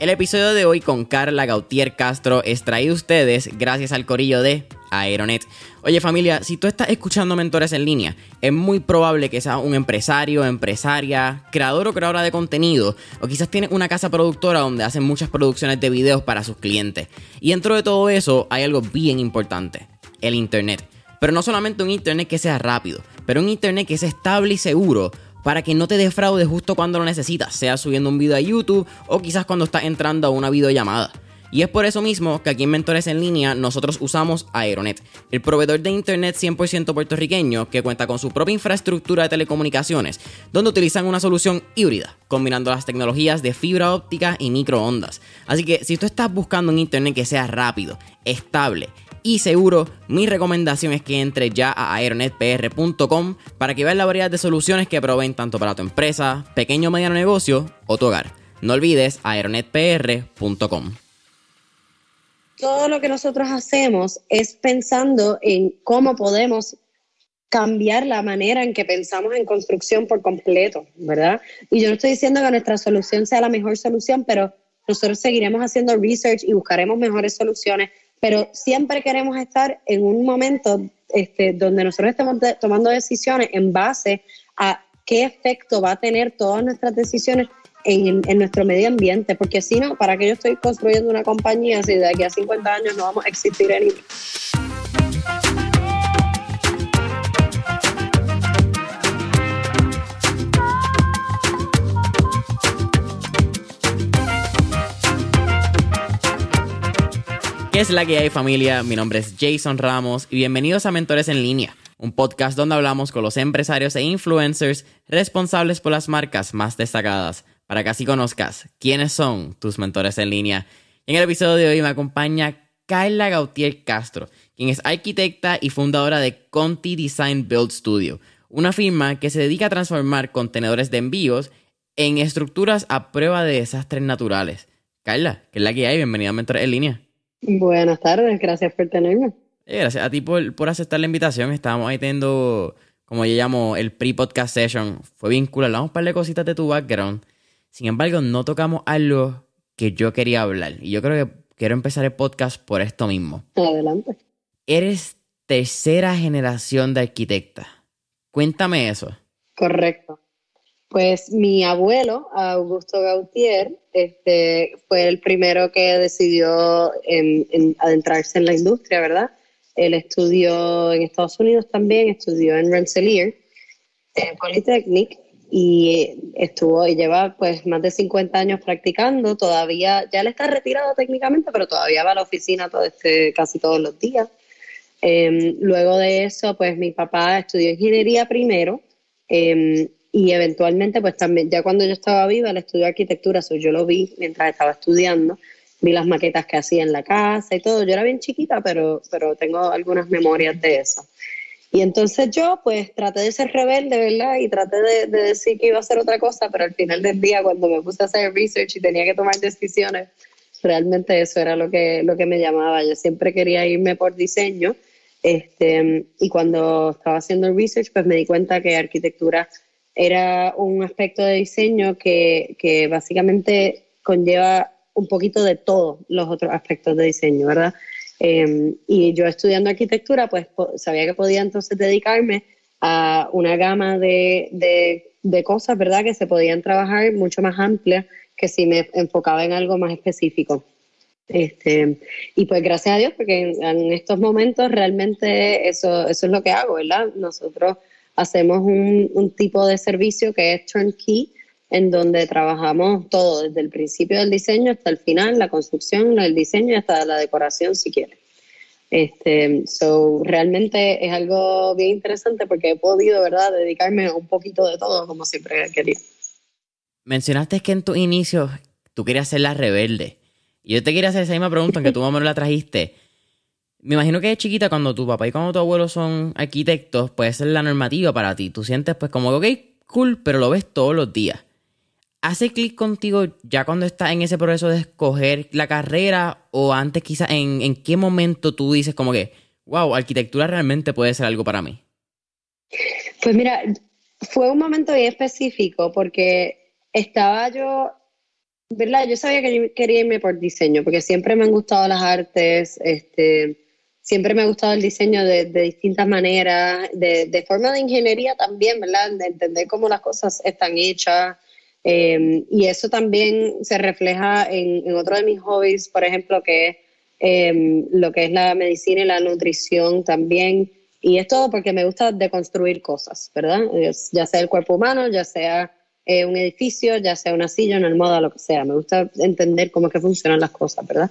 El episodio de hoy con Carla Gautier Castro es traído a ustedes gracias al corillo de Aeronet. Oye familia, si tú estás escuchando mentores en línea, es muy probable que seas un empresario, empresaria, creador o creadora de contenido, o quizás tienes una casa productora donde hacen muchas producciones de videos para sus clientes. Y dentro de todo eso hay algo bien importante, el Internet. Pero no solamente un Internet que sea rápido, pero un Internet que sea estable y seguro para que no te defraude justo cuando lo necesitas, sea subiendo un video a YouTube o quizás cuando estás entrando a una videollamada. Y es por eso mismo que aquí en Mentores en Línea nosotros usamos Aeronet, el proveedor de internet 100% puertorriqueño que cuenta con su propia infraestructura de telecomunicaciones, donde utilizan una solución híbrida, combinando las tecnologías de fibra óptica y microondas. Así que si tú estás buscando un internet que sea rápido, estable, y seguro, mi recomendación es que entres ya a aeronetpr.com para que veas la variedad de soluciones que proveen tanto para tu empresa, pequeño o mediano negocio o tu hogar. No olvides aeronetpr.com todo lo que nosotros hacemos es pensando en cómo podemos cambiar la manera en que pensamos en construcción por completo, ¿verdad? Y yo no estoy diciendo que nuestra solución sea la mejor solución, pero nosotros seguiremos haciendo research y buscaremos mejores soluciones, pero siempre queremos estar en un momento este, donde nosotros estemos tomando decisiones en base a qué efecto va a tener todas nuestras decisiones en, nuestro medio ambiente, porque si no, ¿para qué yo estoy construyendo una compañía si de aquí a 50 años no vamos a existir en ¿Qué es la que hay familia? Mi nombre es Jason Ramos y bienvenidos a Mentores en línea, un podcast donde hablamos con los empresarios e influencers responsables por las marcas más destacadas para que así conozcas quiénes son tus mentores en línea. En el episodio de hoy me acompaña Kyla Gautier Castro, quien es arquitecta y fundadora de Conti Design Build Studio, una firma que se dedica a transformar contenedores de envíos en estructuras a prueba de desastres naturales. Kyla, ¿qué es la que hay? Bienvenida a Mentores en Línea. Buenas tardes, gracias por tenerme. Eh, gracias a ti por, aceptar la invitación. Estábamos ahí teniendo, como yo llamo, el pre-podcast session. Fue bien cool, hablamos un par de cositas de tu background. Sin embargo, no tocamos algo que yo quería hablar. Y yo creo que quiero empezar el podcast por esto mismo. Adelante. Eres tercera generación de arquitecta. Cuéntame eso. Correcto. Pues mi abuelo, Augusto Gautier, este, fue el primero que decidió adentrarse en la industria, ¿verdad? Él estudió en Estados Unidos también, estudió en Rensselaer, en Polytechnic, y estuvo y lleva pues más de 50 años practicando, todavía, ya le está retirado técnicamente, pero todavía va a la oficina este, casi todos los días. Em, luego de eso, pues mi papá estudió ingeniería primero em, y eventualmente, pues también, ya cuando yo estaba viva, él estudió arquitectura, eso yo lo vi mientras estaba estudiando, vi las maquetas que hacía en la casa y todo. Yo era bien chiquita, pero, pero tengo algunas memorias de eso. Y entonces yo pues traté de ser rebelde, ¿verdad? Y traté de, decir que iba a hacer otra cosa, pero al final del día cuando me puse a hacer research y tenía que tomar decisiones, realmente eso era lo que, lo que me llamaba. Yo siempre quería irme por diseño. Este, y cuando estaba haciendo research, pues me di cuenta que arquitectura era un aspecto de diseño que, que básicamente conlleva un poquito de todos los otros aspectos de diseño, ¿verdad? Em, y yo estudiando arquitectura, pues sabía que podía entonces dedicarme a una gama de, de, cosas, ¿verdad? Que se podían trabajar mucho más amplias que si me enfocaba en algo más específico. Este, y pues gracias a Dios, porque en, estos momentos realmente eso, eso es lo que hago, ¿verdad? Nosotros hacemos un, tipo de servicio que es turnkey, en donde trabajamos todo, desde el principio del diseño hasta el final, la construcción, el diseño y hasta la decoración si quieres. Este, so, realmente es algo bien interesante porque he podido, ¿verdad?, dedicarme a un poquito de todo como siempre he querido. Mencionaste que en tu inicio tú querías ser la rebelde. Y yo te quería hacer esa misma pregunta, aunque tú mamá no la trajiste. Me imagino que de chiquita, cuando tu papá y cuando tu abuelo son arquitectos, puede ser la normativa para ti. Tú sientes, pues, como, ok, cool, pero lo ves todos los días hace clic contigo ya cuando estás en ese proceso de escoger la carrera o antes quizás en, en qué momento tú dices como que, wow, arquitectura realmente puede ser algo para mí? Pues mira, fue un momento bien específico porque estaba yo ¿verdad? Yo sabía que yo quería irme por diseño, porque siempre me han gustado las artes, este, siempre me ha gustado el diseño de, distintas maneras, de, forma de ingeniería también, ¿verdad? De entender cómo las cosas están hechas. Em, y eso también se refleja en, otro de mis hobbies, por ejemplo, que es em, lo que es la medicina y la nutrición también. Y es todo porque me gusta deconstruir cosas, ¿verdad? Ya sea el cuerpo humano, ya sea eh, un edificio, ya sea una silla, una almohada, lo que sea. Me gusta entender cómo es que funcionan las cosas, ¿verdad?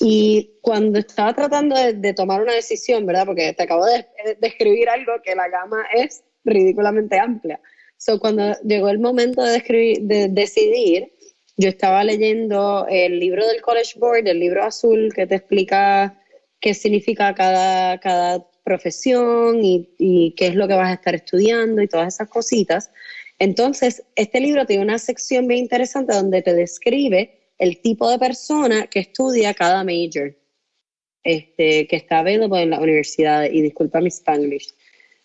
Y cuando estaba tratando de, tomar una decisión, ¿verdad? Porque te acabo de describir algo que la gama es ridículamente amplia. So, cuando llegó el momento de, de decidir, yo estaba leyendo el libro del College Board, el libro azul que te explica qué significa cada, cada profesión y, y, qué es lo que vas a estar estudiando y todas esas cositas. Entonces, este libro tiene una sección bien interesante donde te describe el tipo de persona que estudia cada major este, que está available en la universidad. Y disculpa mi spanglish.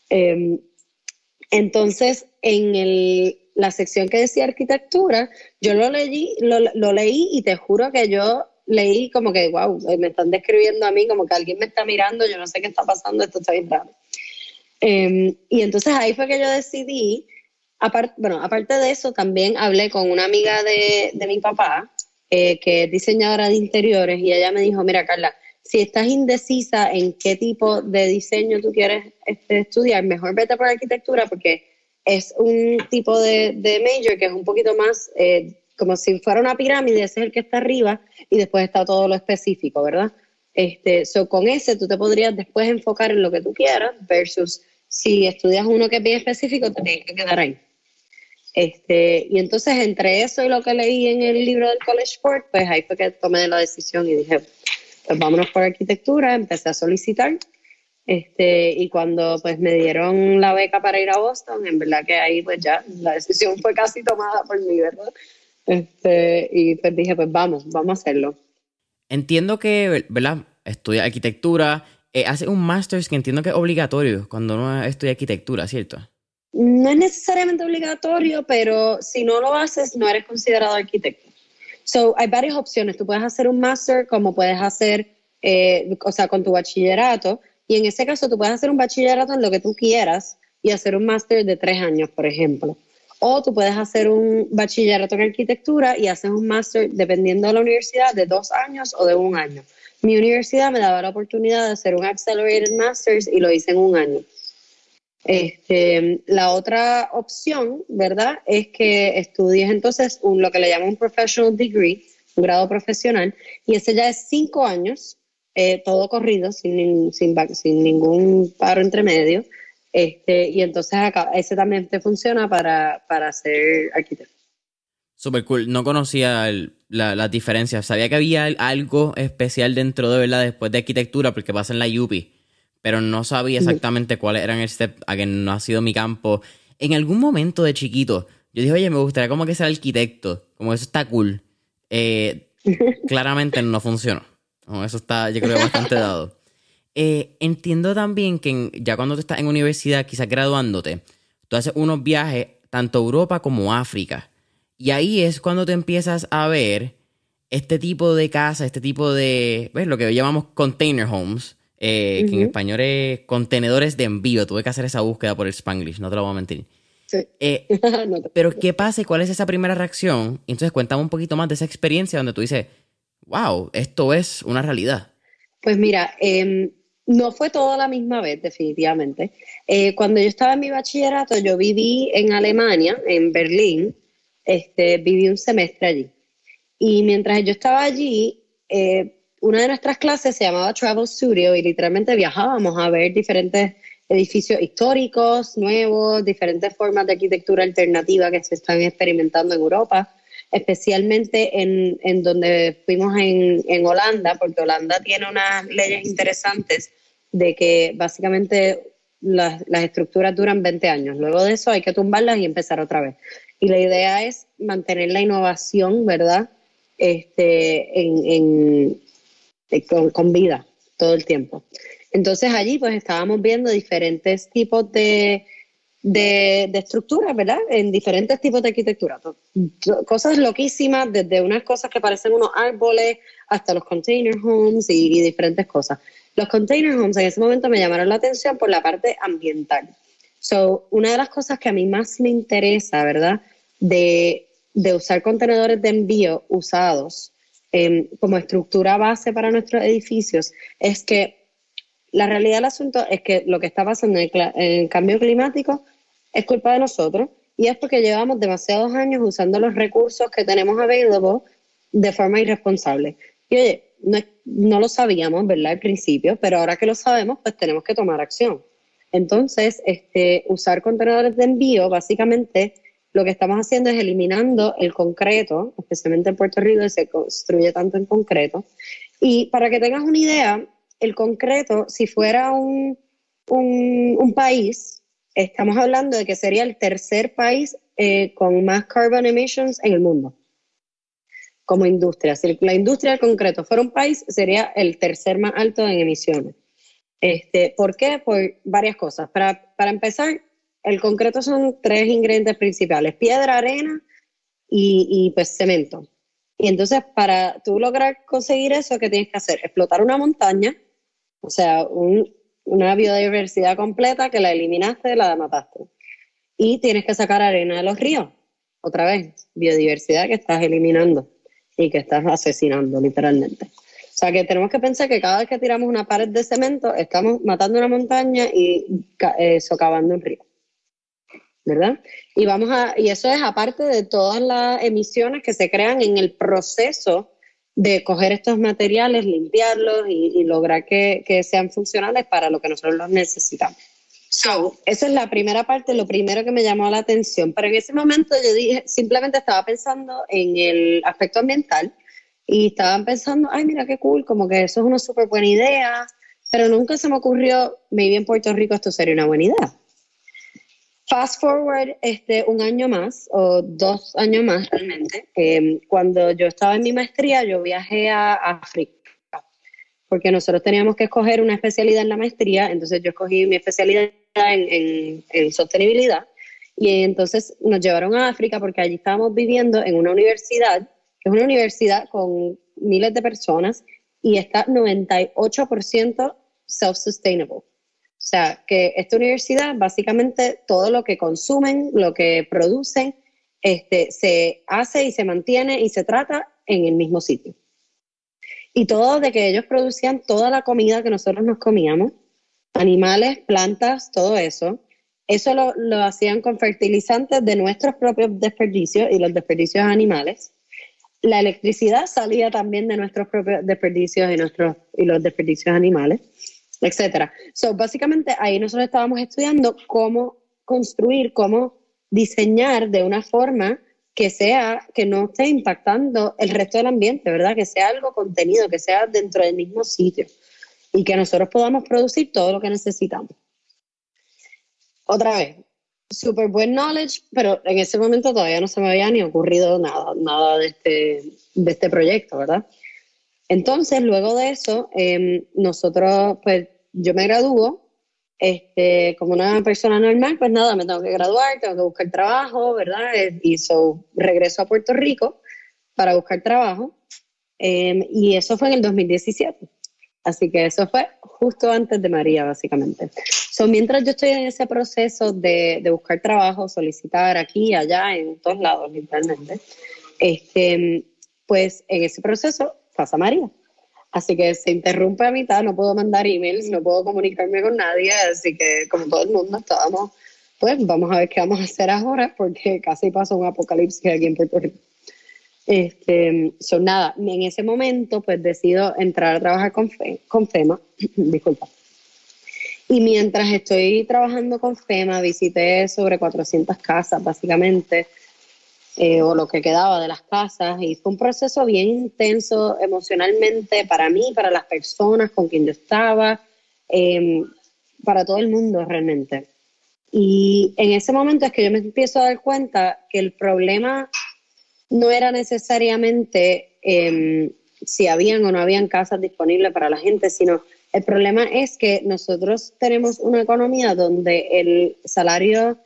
Em, entonces, en el, la sección que decía arquitectura, yo lo leí, lo, leí y te juro que yo leí como que, wow, me están describiendo a mí, como que alguien me está mirando, yo no sé qué está pasando, esto está bien raro. Em, y entonces ahí fue que yo decidí bueno, aparte de eso, también hablé con una amiga de, mi papá, eh, que es diseñadora de interiores, y ella me dijo, mira, Carla, si estás indecisa en qué tipo de diseño tú quieres este, estudiar, mejor vete por arquitectura porque es un tipo de, major que es un poquito más eh, como si fuera una pirámide, ese es el que está arriba y después está todo lo específico, ¿verdad? Este, so, con ese tú te podrías después enfocar en lo que tú quieras versus si estudias uno que es bien específico, te tienes que quedar ahí. Este, y entonces entre eso y lo que leí en el libro del College Board, pues ahí fue que tomé la decisión y dije, pues vámonos por arquitectura, empecé a solicitar. Este, y cuando pues me dieron la beca para ir a Boston, en verdad que ahí pues ya la decisión fue casi tomada por mí, ¿verdad? Este, y pues dije, pues vamos, vamos a hacerlo. Entiendo que, ¿verdad? Estudia arquitectura, eh, hace un máster que entiendo que es obligatorio cuando uno estudia arquitectura, ¿cierto? No es necesariamente obligatorio, pero si no lo haces, no eres considerado arquitecto. So, hay varias opciones. Tú puedes hacer un máster como puedes hacer, eh, o sea, con tu bachillerato. Y en ese caso, tú puedes hacer un bachillerato en lo que tú quieras y hacer un máster de tres años, por ejemplo. O tú puedes hacer un bachillerato en arquitectura y haces un máster, dependiendo de la universidad, de dos años o de un año. Mi universidad me daba la oportunidad de hacer un Accelerated Masters y lo hice en un año. Este, la otra opción, ¿verdad? Es que estudies entonces un, lo que le llaman un professional degree, un grado profesional, y ese ya es cinco años, eh, todo corrido, sin, sin, sin, ningún paro entre medio. Este, y entonces acá, ese también te funciona para, para ser arquitecto. Super cool. No conocía las la diferencias. Sabía que había algo especial dentro de verdad después de arquitectura, porque pasa en la UPI pero no sabía exactamente cuáles eran el step, a que no ha sido mi campo. En algún momento de chiquito, yo dije, oye, me gustaría como que ser arquitecto, como eso está cool. Eh, claramente no funcionó. eso está, yo creo, bastante dado. Eh, entiendo también que ya cuando tú estás en universidad, quizás graduándote, tú haces unos viajes tanto a Europa como a África. Y ahí es cuando te empiezas a ver este tipo de casa, este tipo de, ¿ves? Lo que llamamos container homes, eh, que en español es contenedores de envío. Tuve que hacer esa búsqueda por el Spanglish, no te lo voy a mentir. Eh, pero ¿qué pasa y cuál es esa primera reacción? entonces cuéntame un poquito más de esa experiencia donde tú dices, wow, esto es una realidad. Pues mira, em, no fue todo la misma vez, definitivamente. Eh, cuando yo estaba en mi bachillerato, yo viví en Alemania, en Berlín, este, viví un semestre allí. Y mientras yo estaba allí, una de nuestras clases se llamaba Travel Studio y literalmente viajábamos a ver diferentes edificios históricos, nuevos, diferentes formas de arquitectura alternativa que se están experimentando en Europa, especialmente en, en donde fuimos en, en, Holanda, porque Holanda tiene unas leyes interesantes de que básicamente las, las, estructuras duran 20 años. Luego de eso hay que tumbarlas y empezar otra vez. Y la idea es mantener la innovación, ¿verdad? Este, en, en con, vida todo el tiempo. Entonces allí pues estábamos viendo diferentes tipos de de, de estructuras, ¿verdad? En diferentes tipos de arquitectura. Cosas loquísimas, desde unas cosas que parecen unos árboles hasta los container homes y, diferentes cosas. Los container homes en ese momento me llamaron la atención por la parte ambiental. So, una de las cosas que a mí más me interesa, ¿verdad? De, de usar contenedores de envío usados em, como estructura base para nuestros edificios es que la realidad del asunto es que lo que está pasando en el, cambio climático es culpa de nosotros y es porque llevamos demasiados años usando los recursos que tenemos available de forma irresponsable. Y oye, no, lo sabíamos, ¿verdad? Al principio, pero ahora que lo sabemos, pues tenemos que tomar acción. Entonces, este, usar contenedores de envío, básicamente, lo que estamos haciendo es eliminando el concreto, especialmente en Puerto Rico, se construye tanto en concreto. Y para que tengas una idea, el concreto, si fuera un, un, país, estamos hablando de que sería el tercer país eh, con más carbon emissions en el mundo, como industria. Si la industria del concreto fuera un país, sería el tercer más alto en emisiones. Este, ¿Por qué? Por varias cosas. Para, para empezar, el concreto son tres ingredientes principales, piedra, arena y, pues cemento. Y entonces para tú lograr conseguir eso, ¿qué tienes que hacer? Explotar una montaña, o sea, una biodiversidad completa que la eliminaste, la mataste. Y tienes que sacar arena de los ríos. Otra vez, biodiversidad que estás eliminando y que estás asesinando literalmente. O sea que tenemos que pensar que cada vez que tiramos una pared de cemento estamos matando una montaña y eh, socavando un río. ¿Verdad? Y vamos a, y eso es aparte de todas las emisiones que se crean en el proceso de coger estos materiales, limpiarlos y, lograr que, sean funcionales para lo que nosotros los necesitamos. So, esa es la primera parte, lo primero que me llamó la atención. Pero en ese momento yo dije, simplemente estaba pensando en el aspecto ambiental y estaba pensando, ay, mira qué cool, como que eso es una súper buena idea, pero nunca se me ocurrió, maybe en Puerto Rico esto sería una buena idea. Fast forward este, un año más, o dos años más realmente, em, cuando yo estaba en mi maestría, yo viajé a África, porque nosotros teníamos que escoger una especialidad en la maestría, entonces yo escogí mi especialidad en, en sostenibilidad, y entonces nos llevaron a África porque allí estábamos viviendo en una universidad, que es una universidad con miles de personas, y está 98% self-sustainable. O sea, que esta universidad, básicamente, todo lo que consumen, lo que producen, este, se hace y se mantiene y se trata en el mismo sitio. Y todo de que ellos producían toda la comida que nosotros nos comíamos, animales, plantas, todo eso, eso lo, lo hacían con fertilizantes de nuestros propios desperdicios y los desperdicios animales. La electricidad salía también de nuestros propios desperdicios y, nuestros, y los desperdicios animales etcétera. So, básicamente ahí nosotros estábamos estudiando cómo construir, cómo diseñar de una forma que sea, que no esté impactando el resto del ambiente, ¿verdad? Que sea algo contenido, que sea dentro del mismo sitio y que nosotros podamos producir todo lo que necesitamos. Otra vez, super buen knowledge, pero en ese momento todavía no se me había ni ocurrido nada, nada de este, de este proyecto, ¿verdad? Entonces, luego de eso, em, nosotros, pues yo me gradúo, este, como una persona normal, pues nada, me tengo que graduar, tengo que buscar trabajo, ¿verdad? Y so, regreso a Puerto Rico para buscar trabajo. Em, y eso fue en el 2017. Así que eso fue justo antes de María, básicamente. So, mientras yo estoy en ese proceso de, de buscar trabajo, solicitar aquí, allá, en todos lados, literalmente, este, pues en ese proceso pasa María. Así que se interrumpe a mitad, no puedo mandar emails, no puedo comunicarme con nadie, así que como todo el mundo estábamos, pues vamos a ver qué vamos a hacer ahora, porque casi pasó un apocalipsis aquí en Puerto Rico. Este, son nada, en ese momento pues decido entrar a trabajar con, con FEMA, disculpa. Y mientras estoy trabajando con FEMA, visité sobre 400 casas básicamente, eh, o lo que quedaba de las casas y fue un proceso bien intenso emocionalmente para mí, para las personas con quien yo estaba, em, para todo el mundo realmente. Y en ese momento es que yo me empiezo a dar cuenta que el problema no era necesariamente em, si habían o no habían casas disponibles para la gente, sino el problema es que nosotros tenemos una economía donde el salario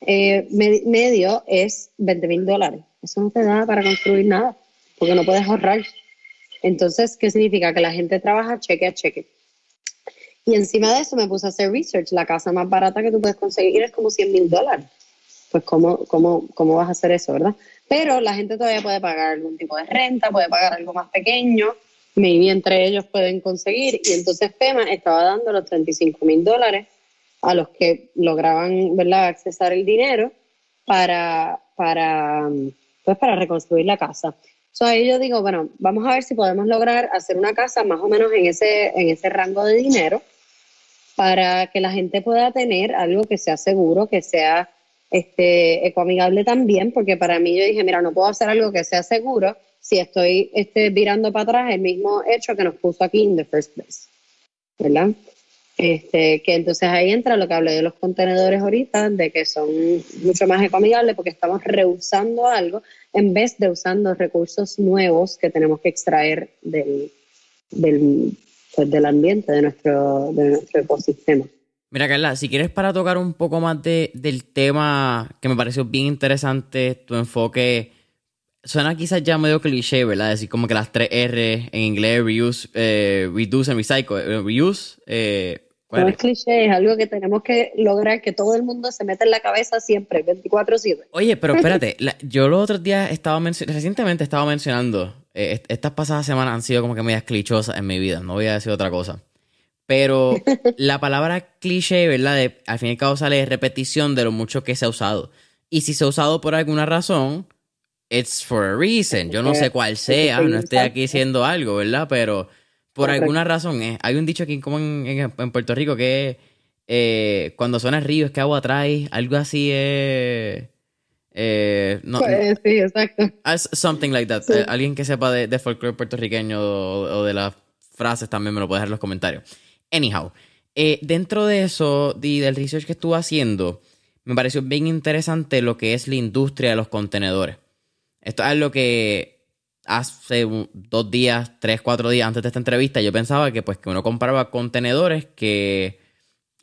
eh, medio es 20 mil dólares. Eso no te da para construir nada, porque no puedes ahorrar. Entonces, ¿qué significa? Que la gente trabaja cheque a cheque. Y encima de eso me puse a hacer research. La casa más barata que tú puedes conseguir es como 100 mil dólares. Pues, ¿cómo, cómo, ¿cómo vas a hacer eso, verdad? Pero la gente todavía puede pagar algún tipo de renta, puede pagar algo más pequeño, maybe entre ellos pueden conseguir. Y entonces FEMA estaba dando los 35 mil dólares a los que lograban, ¿verdad?, accesar el dinero para, para, pues, para reconstruir la casa. So, ahí yo digo, bueno, vamos a ver si podemos lograr hacer una casa más o menos en ese, en ese rango de dinero para que la gente pueda tener algo que sea seguro, que sea este, ecoamigable también, porque para mí yo dije, mira, no puedo hacer algo que sea seguro si estoy este, virando para atrás el mismo hecho que nos puso aquí en the first place, ¿verdad? Este, que entonces ahí entra lo que hablé de los contenedores ahorita, de que son mucho más ecoamigables porque estamos rehusando algo en vez de usando recursos nuevos que tenemos que extraer del, del, pues, del ambiente, de nuestro, de nuestro ecosistema. Mira, Carla, si quieres para tocar un poco más de, del tema que me pareció bien interesante, tu enfoque suena quizás ya medio cliché, ¿verdad? Decir como que las tres R en inglés, reuse, eh, reduce and recycle. Eh, reuse. Eh, no es cliché, es algo que tenemos que lograr que todo el mundo se meta en la cabeza siempre, 24-7. Oye, pero espérate, yo los otros días estaba recientemente estaba mencionando, estas pasadas semanas han sido como que medias clichosas en mi vida, no voy a decir otra cosa. Pero la palabra cliché, ¿verdad? al fin y al cabo sale de repetición de lo mucho que se ha usado. Y si se ha usado por alguna razón, it's for a reason. Yo no sé cuál sea, no estoy aquí diciendo algo, ¿verdad? Pero por alguna razón, eh, hay un dicho aquí como en, Puerto Rico que eh, cuando suena el río es que agua trae, algo así es... Eh, no, pues, sí, exacto. Something like that. Eh, alguien que sepa de, de folclore puertorriqueño o, o de las frases también me lo puede dejar en los comentarios. Anyhow, eh, dentro de eso y del research que estuve haciendo, me pareció bien interesante lo que es la industria de los contenedores. Esto es lo que hace dos días, tres, cuatro días antes de esta entrevista, yo pensaba que pues que uno compraba contenedores que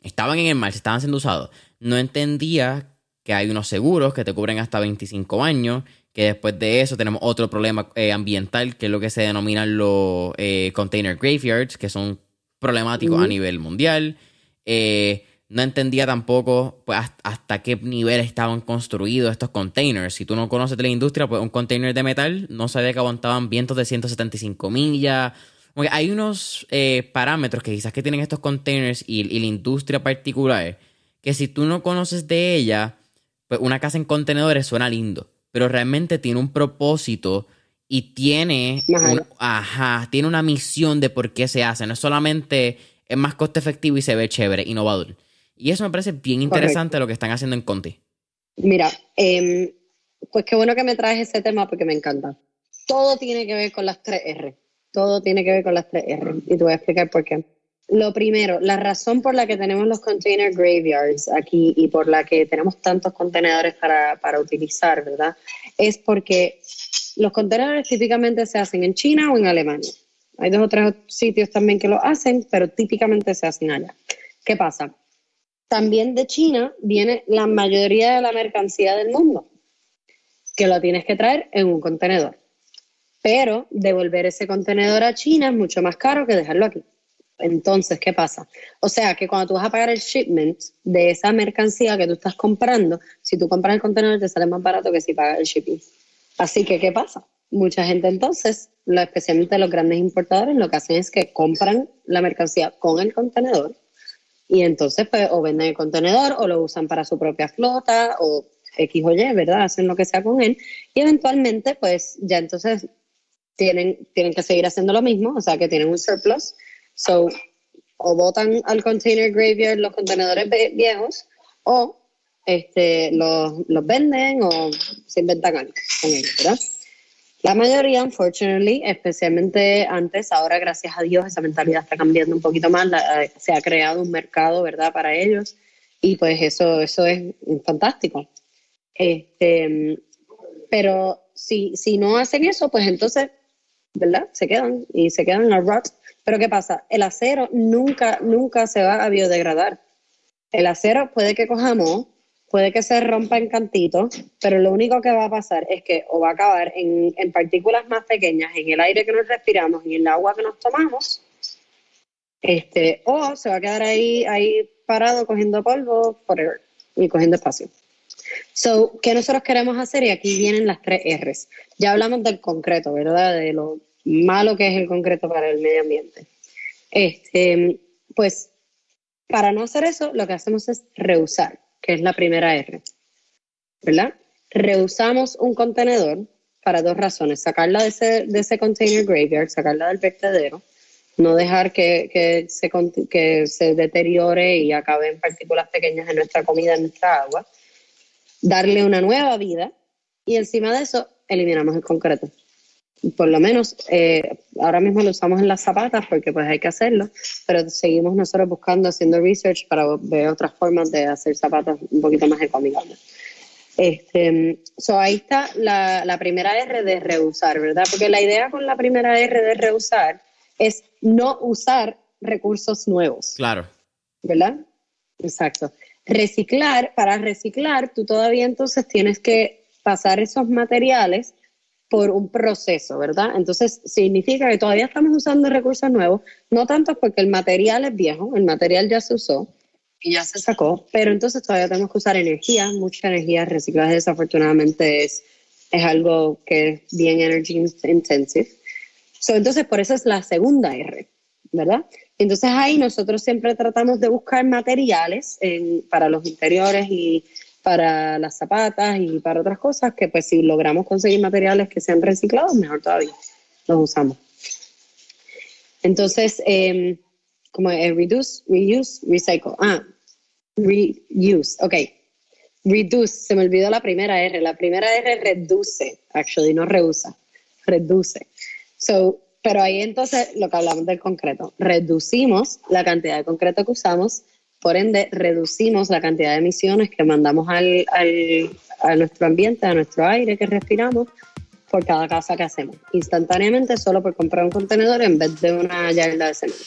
estaban en el mar, se estaban siendo usados. No entendía que hay unos seguros que te cubren hasta 25 años, que después de eso tenemos otro problema eh, ambiental, que es lo que se denominan los eh, container graveyards, que son problemático a nivel mundial. Eh, no entendía tampoco pues, hasta qué nivel estaban construidos estos containers. Si tú no conoces de la industria, pues un container de metal no sabía que aguantaban vientos de 175 millas. hay unos eh, parámetros que quizás que tienen estos containers y, la industria particular que si tú no conoces de ella, pues una casa en contenedores suena lindo, pero realmente tiene un propósito y tiene, ajá, tiene una misión de por qué se hace. No es solamente es más coste efectivo y se ve chévere, innovador. Y eso me parece bien interesante lo que están haciendo en Conti. Mira, em, pues qué bueno que me traes ese tema porque me encanta. Todo tiene que ver con las 3R. Todo tiene que ver con las 3R. Y te voy a explicar por qué. Lo primero, la razón por la que tenemos los container graveyards aquí y por la que tenemos tantos contenedores para, para utilizar, ¿verdad? Es porque los contenedores típicamente se hacen en China o en Alemania. Hay dos o tres sitios también que lo hacen, pero típicamente se hacen allá. ¿Qué pasa? También de China viene la mayoría de la mercancía del mundo, que lo tienes que traer en un contenedor. Pero devolver ese contenedor a China es mucho más caro que dejarlo aquí. Entonces, ¿qué pasa? O sea, que cuando tú vas a pagar el shipment de esa mercancía que tú estás comprando, si tú compras el contenedor te sale más barato que si pagas el shipping. Así que, ¿qué pasa? Mucha gente entonces, especialmente los grandes importadores, lo que hacen es que compran la mercancía con el contenedor y entonces pues o venden el contenedor o lo usan para su propia flota o X o Y, ¿verdad? Hacen lo que sea con él y eventualmente pues ya entonces tienen, tienen que seguir haciendo lo mismo, o sea que tienen un surplus. So, o botan al container graveyard los contenedores viejos o este, los, los venden o se inventan algo con ellos, ¿verdad? La mayoría, unfortunately, especialmente antes, ahora gracias a Dios esa mentalidad está cambiando un poquito más, eh, se ha creado un mercado, ¿verdad?, para ellos y pues eso, eso es fantástico. Este, pero si, si no hacen eso, pues entonces, ¿verdad? Se quedan y se quedan a rot. Pero ¿qué pasa? El acero nunca, nunca se va a biodegradar. El acero puede que cojamos puede que se rompa en cantitos, pero lo único que va a pasar es que o va a acabar en, en partículas más pequeñas en el aire que nos respiramos y en el agua que nos tomamos, este, o se va a quedar ahí, ahí parado cogiendo polvo forever y cogiendo espacio. So, ¿qué nosotros queremos hacer? Y aquí vienen las tres R's. Ya hablamos del concreto, ¿verdad? De lo malo que es el concreto para el medio ambiente. Este, pues, para no hacer eso, lo que hacemos es reusar, que es la primera R, ¿verdad? Reusamos un contenedor para dos razones. Sacarla de ese, de ese container graveyard, sacarla del vertedero, no dejar que, que, se, que se deteriore y acabe en partículas pequeñas en nuestra comida, en nuestra agua, darle una nueva vida y encima de eso eliminamos el concreto. Por lo menos eh, ahora mismo lo usamos en las zapatas porque pues hay que hacerlo, pero seguimos nosotros buscando, haciendo research para ver otras formas de hacer zapatos un poquito más económicas. Este, so ahí está la, la primera R de reusar, ¿verdad? Porque la idea con la primera R de reusar es no usar recursos nuevos. Claro. ¿Verdad? Exacto. Reciclar, para reciclar, tú todavía entonces tienes que pasar esos materiales por un proceso, ¿verdad? Entonces significa que todavía estamos usando recursos nuevos, no tanto porque el material es viejo, el material ya se usó y ya se sacó, pero entonces todavía tenemos que usar energía, mucha energía, reciclaje desafortunadamente es, es algo que es bien energy intensive entonces, por eso es la segunda R, ¿verdad? Entonces ahí nosotros siempre tratamos de buscar materiales para los interiores y para las zapatas y para otras cosas que pues si logramos conseguir materiales que sean reciclados, mejor todavía, los usamos. Entonces, eh, como es reduce, reuse, recycle. Ah, reuse, ok. Reduce, se me olvidó la primera R. La primera R reduce, actually, no reusa, reduce. So, pero ahí entonces lo que hablamos del concreto, reducimos la cantidad de concreto que usamos, por ende reducimos la cantidad de emisiones que mandamos al, al, a nuestro ambiente, a nuestro aire que respiramos por cada casa que hacemos, instantáneamente solo por comprar un contenedor en vez de una yarda de cemento.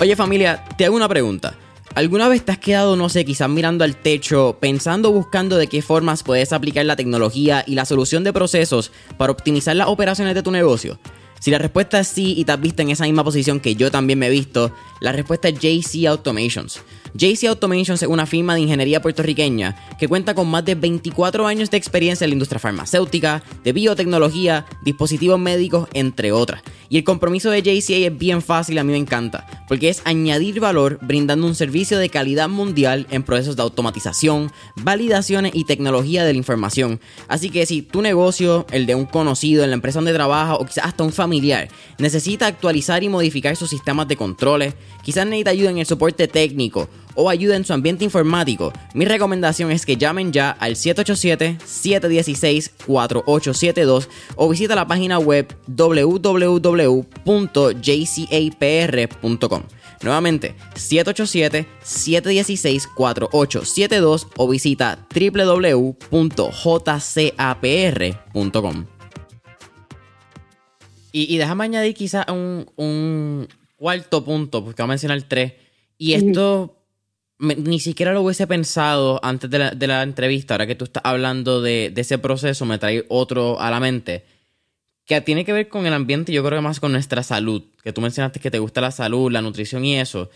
Oye familia, te hago una pregunta. ¿Alguna vez te has quedado, no sé, quizás mirando al techo, pensando, buscando de qué formas puedes aplicar la tecnología y la solución de procesos para optimizar las operaciones de tu negocio? Si la respuesta es sí y te has visto en esa misma posición que yo también me he visto, la respuesta es JC Automations. JC Automations es una firma de ingeniería puertorriqueña que cuenta con más de 24 años de experiencia en la industria farmacéutica, de biotecnología, dispositivos médicos, entre otras. Y el compromiso de JCA es bien fácil, a mí me encanta, porque es añadir valor brindando un servicio de calidad mundial en procesos de automatización, validaciones y tecnología de la información. Así que si tu negocio, el de un conocido en la empresa donde trabaja o quizás hasta un familiar, necesita actualizar y modificar sus sistemas de controles, quizás necesita ayuda en el soporte técnico o ayuda en su ambiente informático, mi recomendación es que llamen ya al 787-716-4872 o visita la página web www.jcapr.com. Nuevamente, 787-716-4872 o visita www.jcapr.com. Y, y déjame añadir quizá un, un cuarto punto, porque voy a mencionar tres. Y esto ni siquiera lo hubiese pensado antes de la, entrevista, ahora que tú estás hablando de, ese proceso, me trae otro a la mente, que tiene que ver con el ambiente, yo creo que más con nuestra salud, que tú mencionaste que te gusta la salud, la nutrición y eso.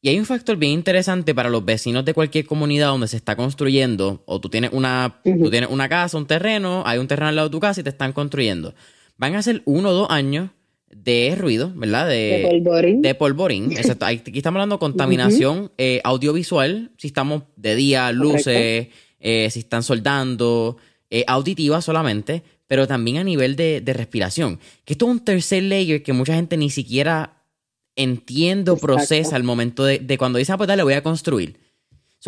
Y hay un factor bien interesante para los vecinos de cualquier comunidad donde se está construyendo, o tú tienes una, tú tienes una casa, un terreno, hay un terreno al lado de tu casa y te están construyendo. Van a ser uno o dos años de ruido, ¿verdad? De, polvorín. De polvorín, exacto. Aquí estamos hablando de contaminación eh, audiovisual, si estamos de día, luces, eh, si están soldando, eh, auditiva solamente, pero también a nivel de, respiración. Que esto es un tercer layer que mucha gente ni siquiera entiende o procesa al momento de, cuando dice, ah, pues dale, voy a construir.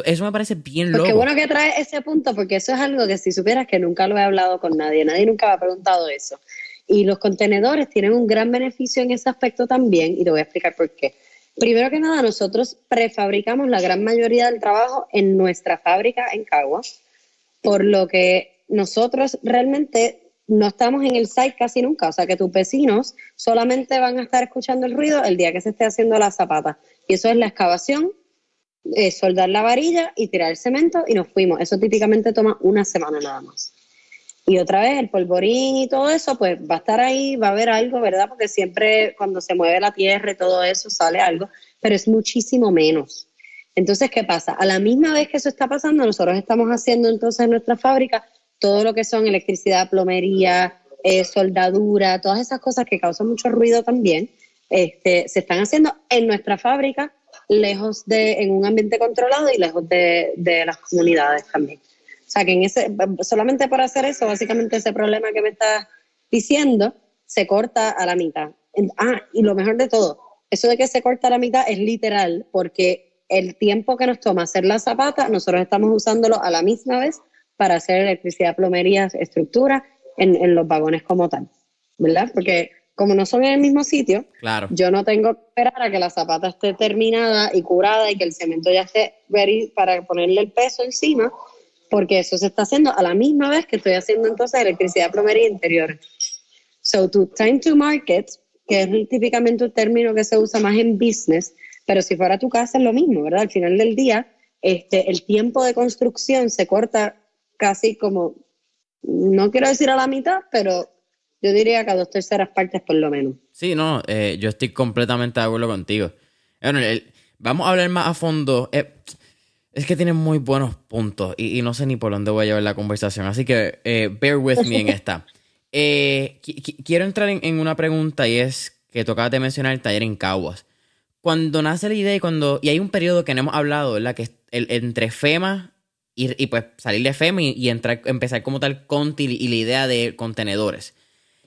eso me parece bien loco. Qué bueno que trae ese punto, porque eso es algo que si supieras que nunca lo he hablado con nadie, nadie nunca me ha preguntado eso. Y los contenedores tienen un gran beneficio en ese aspecto también, y te voy a explicar por qué. Primero que nada, nosotros prefabricamos la gran mayoría del trabajo en nuestra fábrica en Cagua, por lo que nosotros realmente no estamos en el site casi nunca. O sea que tus vecinos solamente van a estar escuchando el ruido el día que se esté haciendo la zapata. Y eso es la excavación eh, soldar la varilla y tirar el cemento y nos fuimos. Eso típicamente toma una semana nada más. Y otra vez el polvorín y todo eso, pues va a estar ahí, va a haber algo, ¿verdad? Porque siempre cuando se mueve la tierra y todo eso sale algo, pero es muchísimo menos. Entonces, ¿qué pasa? A la misma vez que eso está pasando, nosotros estamos haciendo entonces en nuestra fábrica todo lo que son electricidad, plomería, eh, soldadura, todas esas cosas que causan mucho ruido también, este, se están haciendo en nuestra fábrica, lejos de, en un ambiente controlado y lejos de, de las comunidades también. O sea, que en ese, solamente por hacer eso, básicamente ese problema que me estás diciendo, se corta a la mitad. Ah, y lo mejor de todo, eso de que se corta a la mitad es literal, porque el tiempo que nos toma hacer la zapata, nosotros estamos usándolo a la misma vez para hacer electricidad, plomerías, estructura en, en los vagones como tal, ¿verdad? Porque como no son en el mismo sitio, claro. yo no tengo que esperar a que la zapata esté terminada y curada y que el cemento ya esté ready para ponerle el peso encima, porque eso se está haciendo a la misma vez que estoy haciendo entonces electricidad, plomería interior. So, to time to market, que es típicamente un término que se usa más en business, pero si fuera tu casa es lo mismo, ¿verdad? Al final del día, este, el tiempo de construcción se corta casi como, no quiero decir a la mitad, pero yo diría que a dos terceras partes por lo menos. Sí, no, eh, yo estoy completamente de acuerdo contigo. Bueno, vamos a hablar más a fondo. Eh, es que tiene muy buenos puntos y, no sé ni por dónde voy a llevar la conversación, así que eh, bear with me en esta. quiero entrar en, una pregunta y es que tocaba de mencionar el taller en Caguas. Cuando nace la idea y cuando y hay un periodo que no hemos hablado, ¿verdad? Que es el, entre FEMA y, pues salir de FEMA y, entrar, empezar como tal Conti y la idea de contenedores.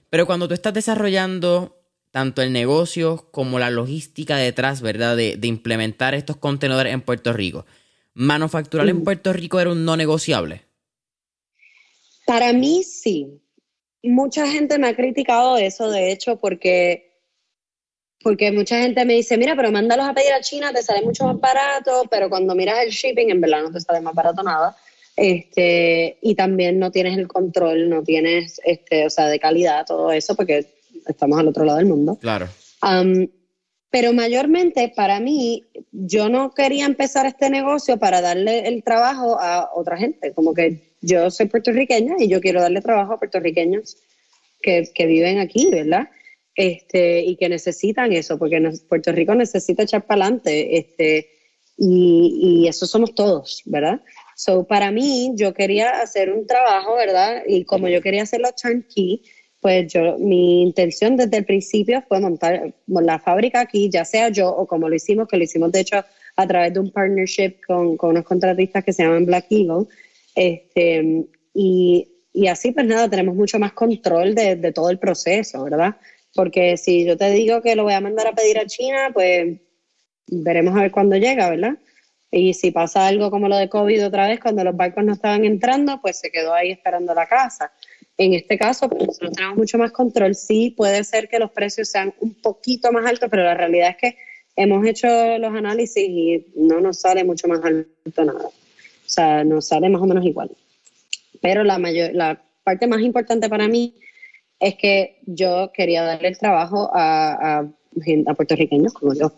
Pero cuando tú estás desarrollando tanto el negocio como la logística detrás, ¿verdad? De, implementar estos contenedores en Puerto Rico, ¿manufacturar en Puerto Rico era un no negociable? Para mí sí. Mucha gente me ha criticado eso, de hecho, porque, porque mucha gente me dice, mira, pero mándalos a pedir a China, te sale mucho más barato, pero cuando miras el shipping, en verdad no te sale más barato nada. Este, y también no tienes el control, no tienes, este, o sea, de calidad, todo eso, porque estamos al otro lado del mundo. Claro. Pero mayormente para mí, yo no quería empezar este negocio para darle el trabajo a otra gente, como que yo soy puertorriqueña y yo quiero darle trabajo a puertorriqueños que, que viven aquí, ¿verdad? Este, y que necesitan eso, porque Puerto Rico necesita echar para adelante, este, y, y eso somos todos, ¿verdad? So, para mí, yo quería hacer un trabajo, ¿verdad? Y como yo quería hacerlo turnkey, pues yo, mi intención desde el principio fue montar la fábrica aquí, ya sea yo o como lo hicimos, que lo hicimos de hecho a través de un partnership con, con unos contratistas que se llaman Black Eagle. Este, y, y, así, pues nada, tenemos mucho más control de, de todo el proceso, ¿verdad? Porque si yo te digo que lo voy a mandar a pedir a China, pues veremos a ver cuándo llega, ¿verdad? Y si pasa algo como lo de COVID otra vez, cuando los barcos no estaban entrando, pues se quedó ahí esperando la casa. En este caso, pues nosotros tenemos mucho más control. Sí, puede ser que los precios sean un poquito más altos, pero la realidad es que hemos hecho los análisis y no nos sale mucho más alto nada. O sea, nos sale más o menos igual. Pero la, mayor, la parte más importante para mí es que yo quería darle el trabajo a, a, a puertorriqueños como yo.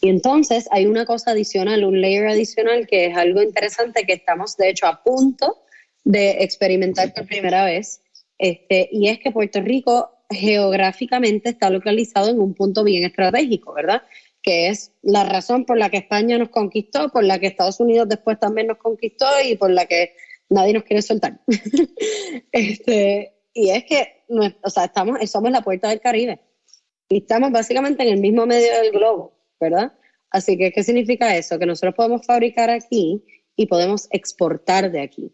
Y entonces hay una cosa adicional, un layer adicional que es algo interesante que estamos de hecho a punto de experimentar por primera vez. Este, y es que Puerto Rico geográficamente está localizado en un punto bien estratégico, ¿verdad? Que es la razón por la que España nos conquistó, por la que Estados Unidos después también nos conquistó y por la que nadie nos quiere soltar. este, y es que, o sea, estamos, somos la puerta del Caribe y estamos básicamente en el mismo medio del globo. ¿verdad? Así que, ¿qué significa eso? Que nosotros podemos fabricar aquí y podemos exportar de aquí.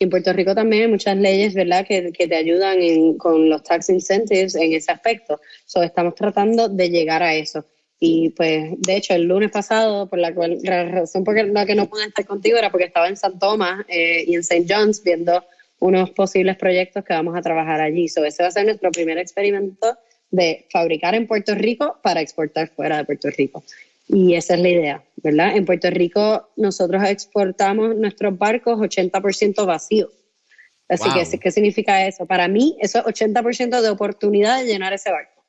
En Puerto Rico también hay muchas leyes, ¿verdad?, que, te ayudan con los tax incentives en ese aspecto. So, estamos tratando de llegar a eso. Y pues, de hecho, el lunes pasado, por la, cual, razón por la que no pude estar contigo era porque estaba en San Tomás eh, y en St. John's viendo unos posibles proyectos que vamos a trabajar allí. So, ese va a ser nuestro primer experimento de fabricar en Puerto Rico para exportar fuera de Puerto Rico. Y esa es la idea, ¿verdad? En Puerto Rico nosotros exportamos nuestros barcos 80% vacíos. Así que, ¿qué significa eso? Para mí, eso es 80% de oportunidad de llenar ese barco.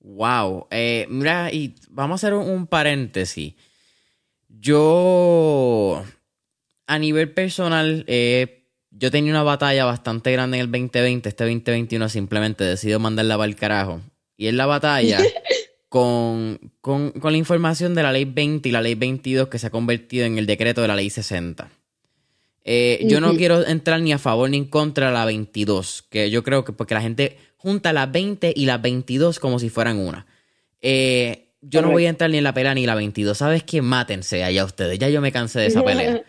Wow. Eh, mira, y vamos a hacer un, paréntesis. Yo, a nivel personal, eh, yo tenía una batalla bastante grande en el 2020. Este 2021 simplemente decido mandarla para el carajo. Y es la batalla con, con, con, la información de la ley 20 y la ley 22 que se ha convertido en el decreto de la ley 60. Eh, yo no quiero entrar ni a favor ni en contra de la 22, que yo creo que porque la gente junta las 20 y las 22 como si fueran una. Eh, yo no voy a entrar ni en la pelea ni en la 22. ¿Sabes qué? Mátense allá ustedes. Ya yo me cansé de esa pelea.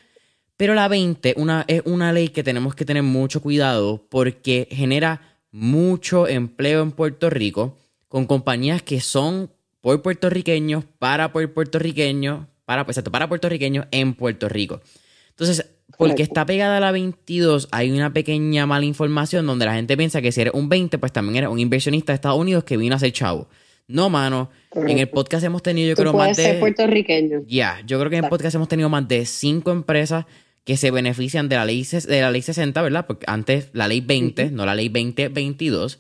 Pero la 20 una, es una ley que tenemos que tener mucho cuidado porque genera mucho empleo en Puerto Rico con compañías que son por puertorriqueños, para por puertorriqueños, para, exacto, para puertorriqueños en Puerto Rico. Entonces, porque está pegada a la 22, hay una pequeña mala información donde la gente piensa que si eres un 20, pues también eres un inversionista de Estados Unidos que vino a ser chavo. No, mano. En el podcast hemos tenido, yo creo, más de. Ser puertorriqueño. Ya, yo creo que en el podcast hemos tenido más de cinco empresas que se benefician de la ley, de la ley 60, ¿verdad? Porque antes la ley 20, no la ley 2022,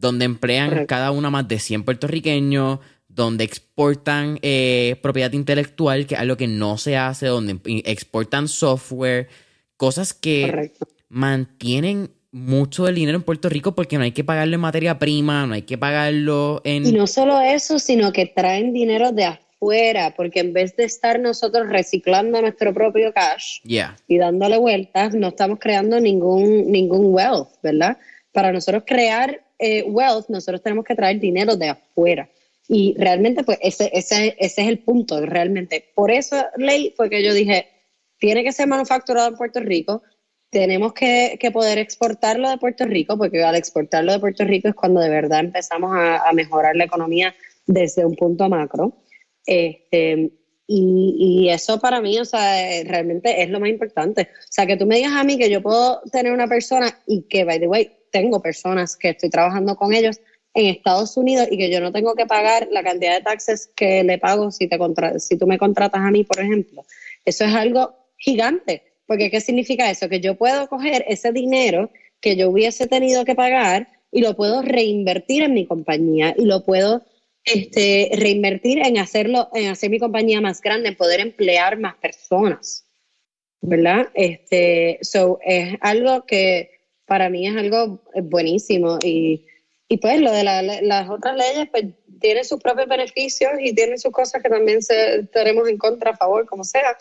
donde emplean cada una más de 100 puertorriqueños, donde exportan eh, propiedad intelectual, que es algo que no se hace, donde exportan software, cosas que mantienen mucho del dinero en Puerto Rico porque no hay que pagarlo en materia prima, no hay que pagarlo en... Y no solo eso, sino que traen dinero de afuera, porque en vez de estar nosotros reciclando nuestro propio cash y dándole vueltas, no estamos creando ningún, ningún wealth, ¿verdad? Para nosotros crear eh, wealth, nosotros tenemos que traer dinero de afuera. Y realmente, pues ese, ese, ese es el punto, realmente. Por esa ley fue que yo dije, tiene que ser manufacturado en Puerto Rico, tenemos que, que, poder exportarlo de Puerto Rico, porque al exportarlo de Puerto Rico es cuando de verdad empezamos a, a mejorar la economía desde un punto macro. Este, y, y, eso para mí, o sea, realmente es lo más importante. O sea, que tú me digas a mí que yo puedo tener una persona y que, by the way, tengo personas que estoy trabajando con ellos en Estados Unidos y que yo no tengo que pagar la cantidad de taxes que le pago si, te contra si tú me contratas a mí, por ejemplo. Eso es algo gigante, porque ¿qué significa eso? Que yo puedo coger ese dinero que yo hubiese tenido que pagar y lo puedo reinvertir en mi compañía y lo puedo este, reinvertir en hacerlo, en hacer mi compañía más grande, en poder emplear más personas, ¿verdad? Este, so, es algo que para mí es algo buenísimo y y pues lo de las otras leyes, pues tiene sus propios beneficios y tiene sus cosas que también se, tenemos en contra, a favor, como sea.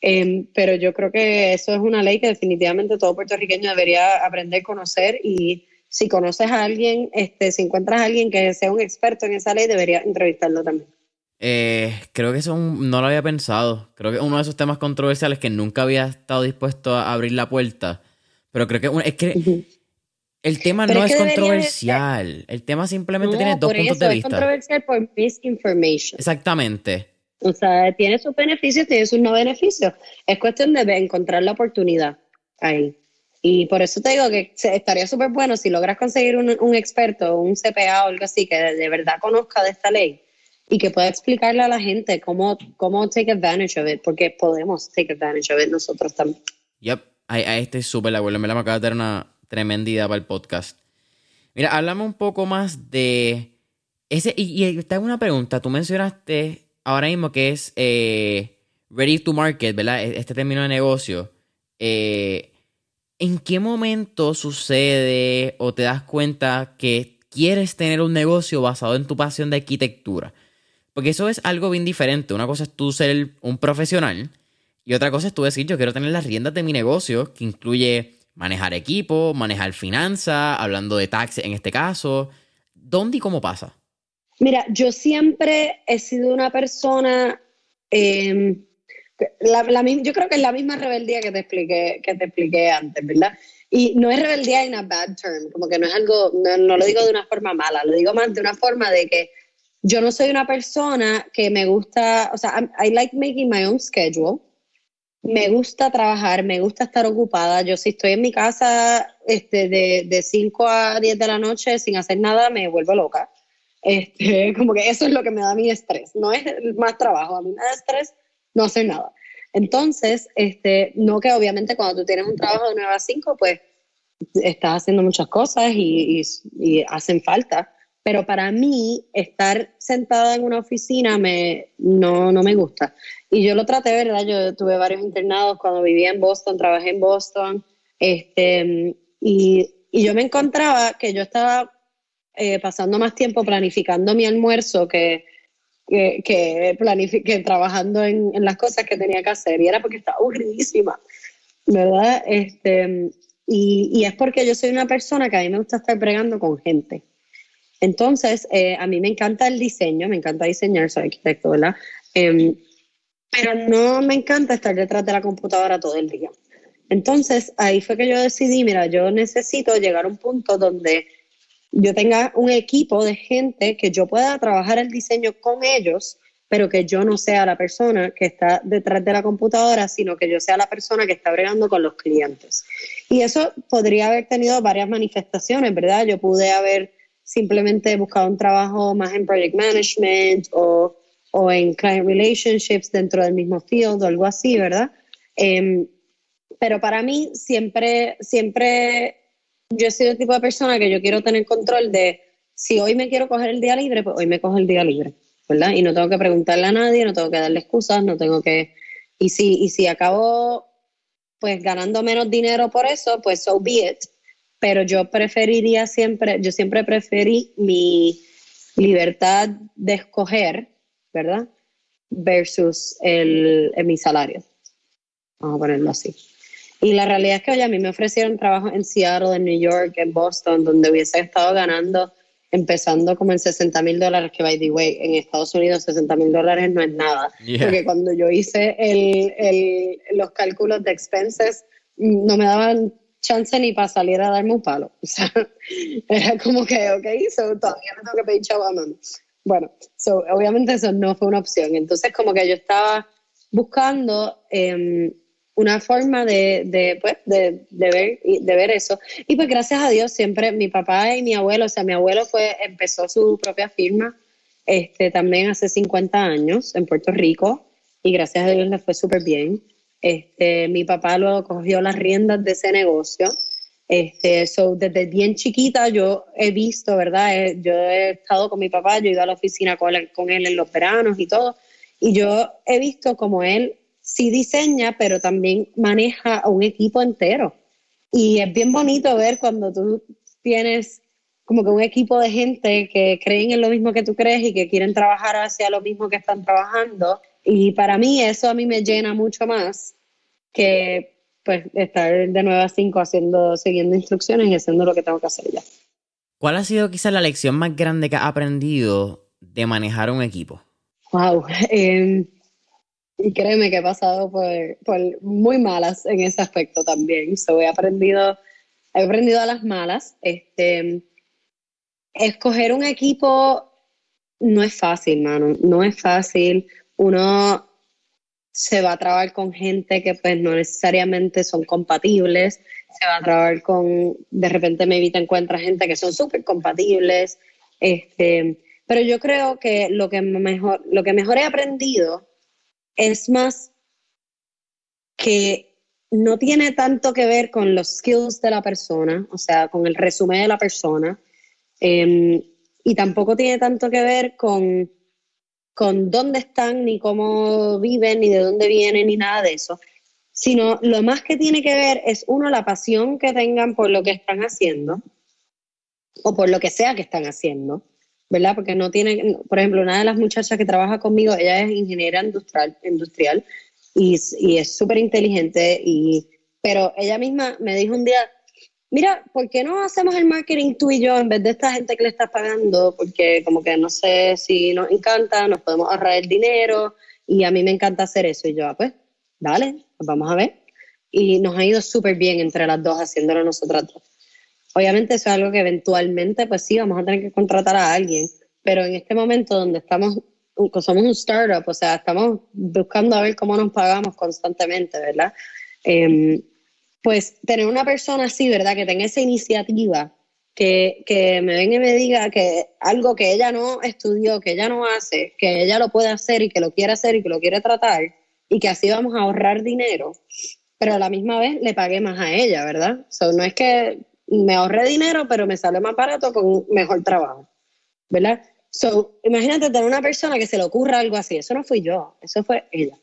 Em, pero yo creo que eso es una ley que definitivamente todo puertorriqueño debería aprender a conocer y si conoces a alguien, este, si encuentras a alguien que sea un experto en esa ley, debería entrevistarlo también. Eh, creo que eso no lo había pensado. Creo que uno de esos temas controversiales que nunca había estado dispuesto a abrir la puerta. Pero creo que es que el tema no es, controversial. El tema simplemente tiene dos puntos de vista. Es controversial por misinformation. Exactamente. O sea, tiene sus beneficios, tiene sus no beneficios. Es cuestión de encontrar la oportunidad ahí. Y por eso te digo que estaría súper bueno si logras conseguir un, un, experto, un CPA o algo así que de, verdad conozca de esta ley y que pueda explicarle a la gente cómo, cómo take advantage of it, porque podemos take advantage of it nosotros también. Yep, ahí, ahí estoy súper. Me la acaba de dar una, tremenda para el podcast. Mira, háblame un poco más de ese. Y, y te una pregunta. Tú mencionaste ahora mismo que es eh, ready to market, ¿verdad? E, este término de negocio. Eh, ¿En qué momento sucede o te das cuenta que quieres tener un negocio basado en tu pasión de arquitectura? Porque eso es algo bien diferente. Una cosa es tú ser un profesional y otra cosa es tú decir, yo quiero tener las riendas de mi negocio, que incluye manejar equipo, manejar finanzas, hablando de taxes en este caso. ¿Dónde y cómo pasa? Mira, yo siempre he sido una persona, em, yo creo que es la misma rebeldía que te expliqué, que te expliqué antes, ¿verdad? Y no es rebeldía en a bad term, como que no es algo, no, lo digo de una forma mala, lo digo más de una forma de que yo no soy una persona que me gusta, o sea, I like making my own schedule me gusta trabajar, me gusta estar ocupada. Yo si estoy en mi casa este, de, de 5 a 10 de la noche sin hacer nada, me vuelvo loca. Este, como que eso es lo que me da mi estrés. No es más trabajo, a mí me da estrés no hacer nada. Entonces, este, no que obviamente cuando tú tienes un trabajo de 9 a 5, pues estás haciendo muchas cosas y, y hacen falta. Pero para mí estar sentada en una oficina me, no, no me gusta. Y yo lo traté, ¿verdad? Yo tuve varios internados cuando vivía en Boston, trabajé en Boston, este, y, y yo me encontraba que yo estaba eh, pasando más tiempo planificando mi almuerzo que, que, que, trabajando en, en, las cosas que tenía que hacer. Y era porque estaba aburridísima, ¿verdad? Este, y, y es porque yo soy una persona que a mí me gusta estar bregando con gente. Entonces, eh, a mí me encanta el diseño, me encanta diseñar, soy arquitecto, ¿verdad? Em, pero no me encanta estar detrás de la computadora todo el día. Entonces, ahí fue que yo decidí, mira, yo necesito llegar a un punto donde yo tenga un equipo de gente que yo pueda trabajar el diseño con ellos, pero que yo no sea la persona que está detrás de la computadora, sino que yo sea la persona que está bregando con los clientes. Y eso podría haber tenido varias manifestaciones, ¿verdad? Yo pude haber simplemente buscado un trabajo más en project management o, o en client relationships dentro del mismo field o algo así, ¿verdad? Em, pero para mí siempre, siempre yo he sido el tipo de persona que yo quiero tener control de si hoy me quiero coger el día libre, pues hoy me cojo el día libre, ¿verdad? Y no tengo que preguntarle a nadie, no tengo que darle excusas, no tengo que... Y si, y si acabo pues ganando menos dinero por eso, pues so be it pero yo preferiría siempre, yo siempre preferí mi libertad de escoger, ¿verdad? Versus el, mi salario. Vamos a ponerlo así. Y la realidad es que, oye, a mí me ofrecieron trabajo en Seattle, en New York, en Boston, donde hubiese estado ganando, empezando como en 60 mil dólares, que by the way, en Estados Unidos 60 mil dólares no es nada. Porque cuando yo hice el, el, los cálculos de expenses, no me daban chance ni para salir a darme un palo. O sea, era como que, ok, so, todavía no tengo que pedir chavo Bueno, so, obviamente eso no fue una opción. Entonces, como que yo estaba buscando em, una forma de, de, pues, de, de, ver, de ver eso. Y pues gracias a Dios siempre mi papá y mi abuelo, o sea, mi abuelo fue, empezó su propia firma este, también hace 50 años en Puerto Rico y gracias a Dios le fue súper bien. Este, mi papá luego cogió las riendas de ese negocio. Este, so, desde bien chiquita yo he visto, ¿verdad? Eh, yo he estado con mi papá, yo he ido a la oficina con él, con él en los veranos y todo, y yo he visto como él sí diseña, pero también maneja a un equipo entero. Y es bien bonito ver cuando tú tienes como que un equipo de gente que creen en lo mismo que tú crees y que quieren trabajar hacia lo mismo que están trabajando y para mí eso a mí me llena mucho más que pues estar de 9 a 5 haciendo, siguiendo instrucciones y haciendo lo que tengo que hacer ya. ¿Cuál ha sido quizás la lección más grande que has aprendido de manejar un equipo? Wow, em, y créeme que he pasado por, por, muy malas en ese aspecto también. So, he aprendido, he aprendido a las malas. Este, escoger un equipo no es fácil, mano. No es fácil uno se va a trabajar con gente que pues no necesariamente son compatibles, se va a trabajar con, de repente me evita encuentra gente que son súper compatibles, este, pero yo creo que lo que mejor, lo que mejor he aprendido es más que no tiene tanto que ver con los skills de la persona, o sea, con el resumen de la persona, em, y tampoco tiene tanto que ver con con dónde están, ni cómo viven, ni de dónde vienen, ni nada de eso, sino lo más que tiene que ver es, uno, la pasión que tengan por lo que están haciendo, o por lo que sea que están haciendo, ¿verdad? Porque no tiene, por ejemplo, una de las muchachas que trabaja conmigo, ella es ingeniera industrial, industrial y, y es súper inteligente, pero ella misma me dijo un día, mira, ¿por qué no hacemos el marketing tú y yo en vez de esta gente que le estás pagando? Porque como que no sé si nos encanta, nos podemos ahorrar el dinero y a mí me encanta hacer eso. Y yo, ah, pues, dale, pues vamos a ver. Y nos ha ido súper bien entre las dos haciéndolo nosotras dos. Obviamente eso es algo que eventualmente, pues sí, vamos a tener que contratar a alguien, pero en este momento donde estamos, somos un startup, o sea, estamos buscando a ver cómo nos pagamos constantemente, ¿verdad? Eh, pues tener una persona así, ¿verdad? Que tenga esa iniciativa, que, que, me venga y me diga que algo que ella no estudió, que ella no hace, que ella lo puede hacer y que lo quiere hacer y que lo quiere tratar y que así vamos a ahorrar dinero, pero a la misma vez le pagué más a ella, ¿verdad? So, no es que me ahorré dinero, pero me sale más barato con mejor trabajo. ¿verdad? So, imagínate tener una persona que se le ocurra algo así. Eso no fui yo, eso fue ella.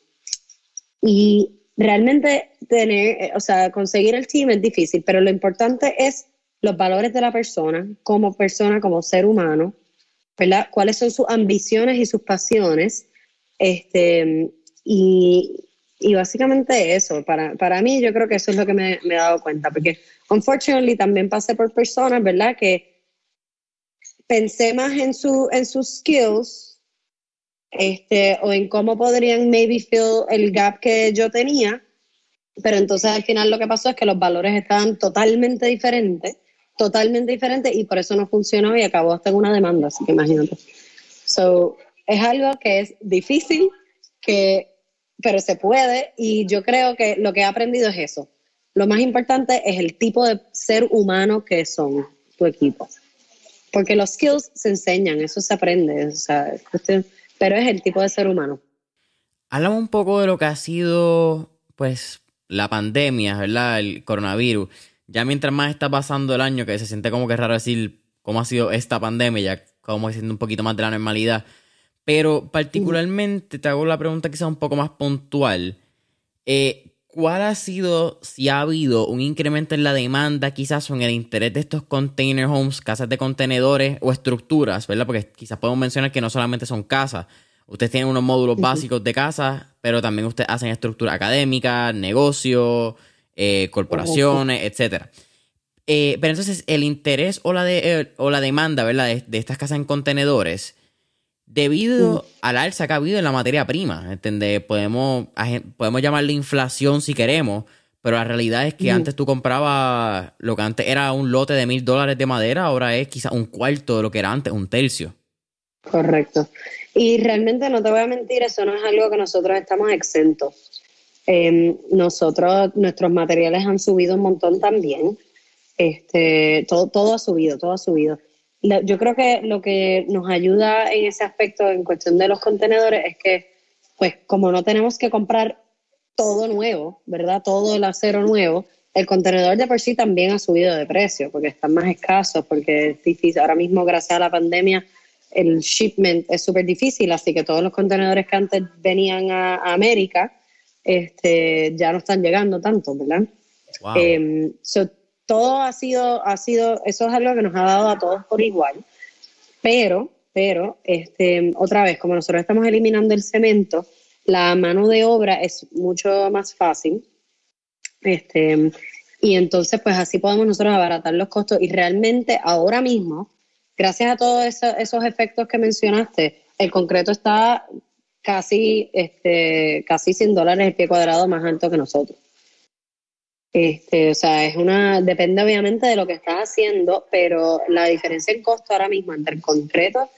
Y realmente tener, eh, o sea, conseguir el team es difícil, pero lo importante es los valores de la persona, como persona, como ser humano, ¿verdad? Cuáles son sus ambiciones y sus pasiones. Este, y, y básicamente eso, para, para mí yo creo que eso es lo que me, he dado cuenta, porque unfortunately también pasé por personas, ¿verdad? Que pensé más en, su, en sus skills este, o en cómo podrían maybe fill el gap que yo tenía, pero entonces al final lo que pasó es que los valores estaban totalmente diferentes, totalmente diferentes y por eso no funcionó y acabó hasta en una demanda, así que imagínate. So, es algo que es difícil, que pero se puede y yo creo que lo que he aprendido es eso. Lo más importante es el tipo de ser humano que son tu equipo. Porque los skills se enseñan, eso se aprende, o sea, pero es el tipo de ser humano. Háblame un poco de lo que ha sido, pues, la pandemia, ¿verdad? El coronavirus. Ya mientras más está pasando el año, que se siente como que raro decir cómo ha sido esta pandemia, ya como siendo un poquito más de la normalidad. Pero particularmente te hago la pregunta quizá un poco más puntual. Eh, ¿Cuál ha sido, si ha habido un incremento en la demanda quizás o en el interés de estos container homes, casas de contenedores o estructuras, ¿verdad? Porque quizás podemos mencionar que no solamente son casas. Ustedes tienen unos módulos básicos de casas, pero también ustedes hacen estructura académica, negocios, eh, corporaciones, etcétera. Eh, pero entonces el interés o la, de, o la demanda, ¿verdad? De, de estas casas en contenedores debido al alza que ha habido en la materia prima. ¿entendés? Podemos, podemos llamarle inflación si queremos, pero la realidad es que antes tú comprabas lo que antes era un lote de mil dólares de madera, ahora es quizás un cuarto de lo que era antes, un tercio. Correcto. Y realmente no te voy a mentir, eso no es algo que nosotros estamos exentos. Em, nosotros, nuestros materiales han subido un montón también. Este, todo, todo ha subido, todo ha subido yo creo que lo que nos ayuda en ese aspecto en cuestión de los contenedores es que, pues como no tenemos que comprar todo nuevo, ¿verdad? Todo el acero nuevo, el contenedor de por sí también ha subido de precio porque están más escasos, porque es difícil. Ahora mismo, gracias a la pandemia, el shipment es súper difícil, así que todos los contenedores que antes venían a, América este, ya no están llegando tanto, ¿verdad? Wow. Em, todo ha sido, ha sido, eso es algo que nos ha dado a todos por igual, pero, pero, este, otra vez, como nosotros estamos eliminando el cemento, la mano de obra es mucho más fácil, este, y entonces, pues así podemos nosotros abaratar los costos. Y realmente ahora mismo, gracias a todos esos efectos que mencionaste, el concreto está casi, este, casi 100 dólares el pie cuadrado más alto que nosotros. Este, o sea, es una, depende obviamente de lo que estás haciendo, pero la diferencia en costo ahora mismo entre el concreto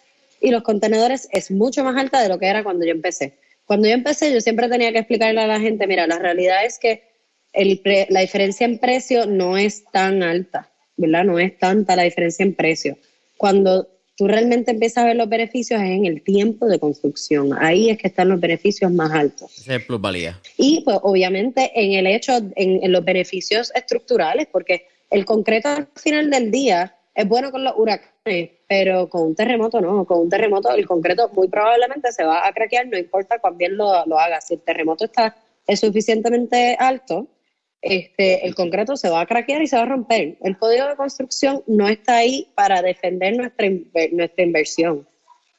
y los contenedores es mucho más alta de lo que era cuando yo empecé. Cuando yo empecé, yo siempre tenía que explicarle a la gente, mira, la realidad es que el la diferencia en precio no es tan alta, ¿verdad? No es tanta la diferencia en precio. Cuando tú realmente empiezas a ver los beneficios es en el tiempo de construcción. Ahí es que están los beneficios más altos. Esa es plusvalía. Y pues obviamente en el hecho, en, los beneficios estructurales, porque el concreto al final del día es bueno con los huracanes, pero con un terremoto no. Con un terremoto el concreto muy probablemente se va a craquear, no importa cuán bien lo, lo haga. Si el terremoto está es suficientemente alto, este, el concreto se va a craquear y se va a romper. El código de construcción no está ahí para defender nuestra, nuestra inversión.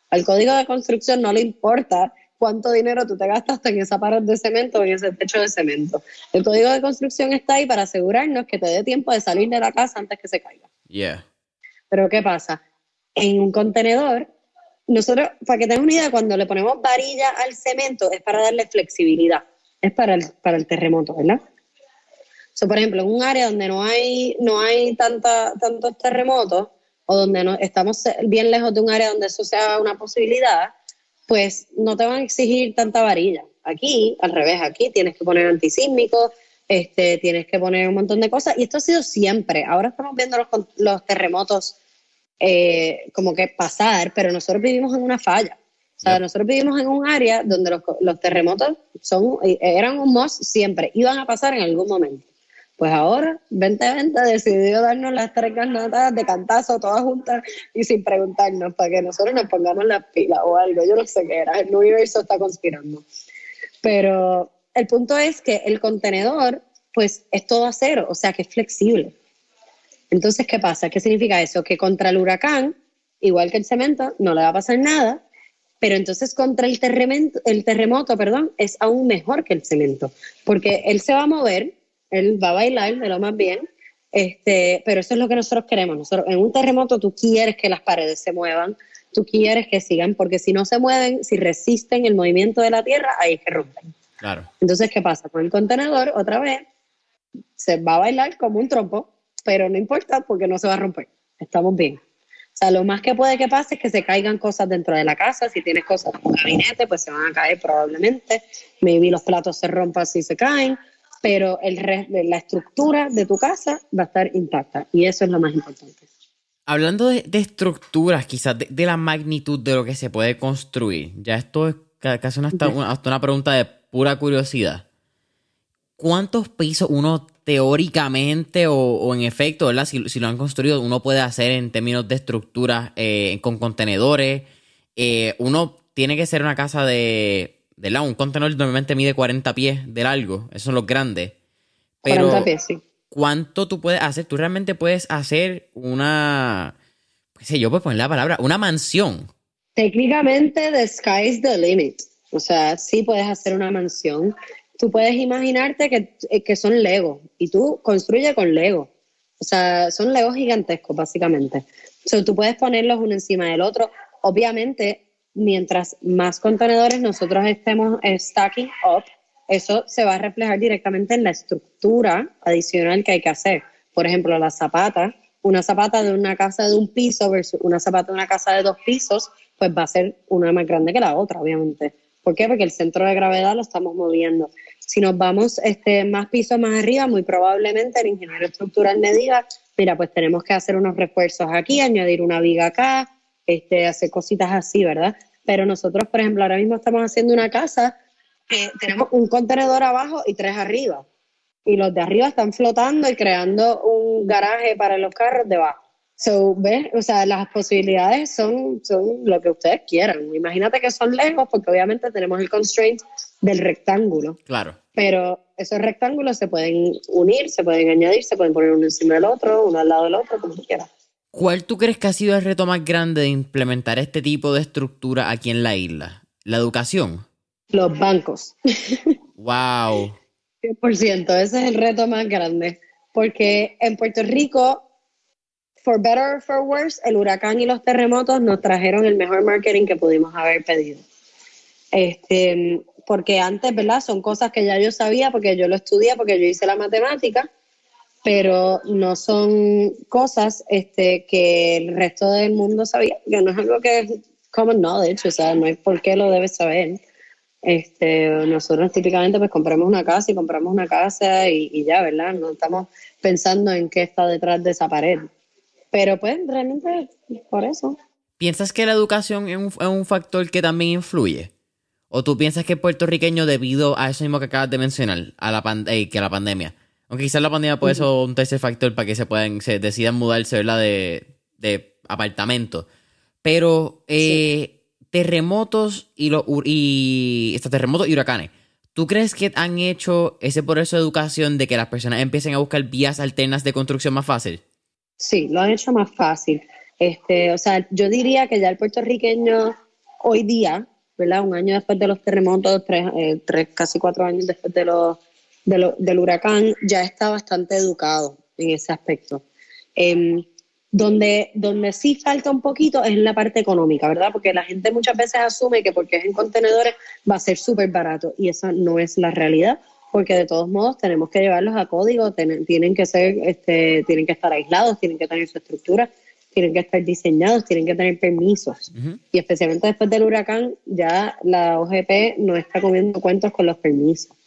Al código de construcción no le importa cuánto dinero tú te gastas en esa pared de cemento o en ese techo de cemento. El código de construcción está ahí para asegurarnos que te dé tiempo de salir de la casa antes que se caiga. Yeah. Pero ¿qué pasa? En un contenedor, nosotros, para que tengas una idea, cuando le ponemos varilla al cemento es para darle flexibilidad, es para el, para el terremoto, ¿verdad? Por ejemplo, en un área donde no hay, no hay tanta, tantos terremotos o donde no, estamos bien lejos de un área donde eso sea una posibilidad, pues no te van a exigir tanta varilla. Aquí, al revés, aquí tienes que poner antisísmico, este, tienes que poner un montón de cosas. Y esto ha sido siempre. Ahora estamos viendo los, los terremotos eh, como que pasar, pero nosotros vivimos en una falla. O sea, nosotros vivimos en un área donde los, los terremotos son, eran un must siempre, iban a pasar en algún momento Pues ahora, 2020 decidió darnos las tres garnatas de cantazo todas juntas y sin preguntarnos para que nosotros nos pongamos las pilas o algo. Yo no sé qué era, el universo está conspirando. Pero el punto es que el contenedor, pues es todo acero, o sea que es flexible. Entonces, ¿qué pasa? ¿Qué significa eso? Que contra el huracán, igual que el cemento, no le va a pasar nada, pero entonces contra el el terremoto, perdón, es aún mejor que el cemento, porque él se va a mover, él va a bailar de lo más bien, este, pero eso es lo que nosotros queremos. Nosotros, en un terremoto tú quieres que las paredes se muevan, tú quieres que sigan, porque si no se mueven, si resisten el movimiento de la tierra, ahí es que rompen. Claro. Entonces, ¿qué pasa? Con el contenedor, otra vez, se va a bailar como un trompo, pero no importa porque no se va a romper. Estamos bien. O sea, lo más que puede que pase es que se caigan cosas dentro de la casa. Si tienes cosas en tu gabinete, pues se van a caer probablemente. Maybe los platos se rompan si se caen, pero el la estructura de tu casa va a estar intacta y eso es lo más importante. Hablando de, estructuras, quizás de, la magnitud de lo que se puede construir, ya esto es casi una, hasta, una, pregunta de pura curiosidad. ¿Cuántos pisos uno teóricamente o, en efecto, ¿verdad? Si, lo han construido, uno puede hacer en términos de estructuras eh, con contenedores? Eh, uno tiene que ser una casa de, de Un contenedor normalmente mide 40 pies de largo, esos son los grandes. Pero, 40 pies, sí. ¿Cuánto tú puedes hacer? Tú realmente puedes hacer una, qué sé yo, pues poner la palabra, una mansión. Técnicamente, the sky is the limit. O sea, sí puedes hacer una mansión. Tú puedes imaginarte que, eh, que son Lego y tú construyes con Lego. O sea, son Legos gigantescos, básicamente. O sea, tú puedes ponerlos uno encima del otro. Obviamente, mientras más contenedores nosotros estemos stacking up, eso se va a reflejar directamente en la estructura adicional que hay que hacer. Por ejemplo, la zapata, una zapata de una casa de un piso versus una zapata de una casa de dos pisos, pues va a ser una más grande que la otra, obviamente. ¿Por qué? Porque el centro de gravedad lo estamos moviendo. Si nos vamos este, más pisos más arriba, muy probablemente el ingeniero estructural me diga, mira, pues tenemos que hacer unos refuerzos aquí, añadir una viga acá, este, hacer cositas así, ¿verdad? Pero nosotros, por ejemplo, ahora mismo estamos haciendo una casa que tenemos un contenedor abajo y tres arriba. Y los de arriba están flotando y creando un garaje para los carros debajo. So, ¿ves? O sea, las posibilidades son, son lo que ustedes quieran. Imagínate que son lejos, porque obviamente tenemos el constraint del rectángulo. Claro. Pero esos rectángulos se pueden unir, se pueden añadir, se pueden poner uno encima del otro, uno al lado del otro, como tú quieras. ¿Cuál tú crees que ha sido el reto más grande de implementar este tipo de estructura aquí en la isla? ¿La educación? Los bancos. ¡Wow! 100%, ese es el reto más grande. Porque en Puerto Rico, for better or for worse, el huracán y los terremotos nos trajeron el mejor marketing que pudimos haber pedido. Este, porque antes, ¿verdad? Son cosas que ya yo sabía porque yo lo estudié, porque yo hice la matemática pero no son cosas este, que el resto del mundo sabía, que no es algo que es common knowledge, o sea, no hay por qué lo debes saber. Este, nosotros típicamente pues compramos una casa y compramos una casa y, ya, ¿verdad? No estamos pensando en qué está detrás de esa pared. Pero pues realmente por eso. ¿Piensas que la educación es un, factor que también influye? ¿O tú piensas que es puertorriqueño debido a eso mismo que acabas de mencionar, a la, eh, que a la pandemia? Aunque quizás la pandemia puede ser un tercer factor para que se puedan, se decidan mudarse, ¿verdad? De, de apartamento. Pero eh, terremotos y, lo, y estos terremotos y huracanes. ¿Tú crees que han hecho ese proceso de educación de que las personas empiecen a buscar vías alternas de construcción más fácil? Sí, lo han hecho más fácil. Este, o sea, yo diría que ya el puertorriqueño hoy día, ¿verdad? Un año después de los terremotos, tres, eh, tres casi cuatro años después de los del huracán ya está bastante educado en ese aspecto. Em, donde, donde sí falta un poquito es en la parte económica, ¿verdad? Porque la gente muchas veces asume que porque es en contenedores va a ser súper barato y esa no es la realidad, porque de todos modos tenemos que llevarlos a código, tienen que ser, este, tienen que estar aislados, tienen que tener su estructura, tienen que estar diseñados, tienen que tener permisos. Y especialmente después del huracán, ya la OGP no está comiendo cuentos con los permisos.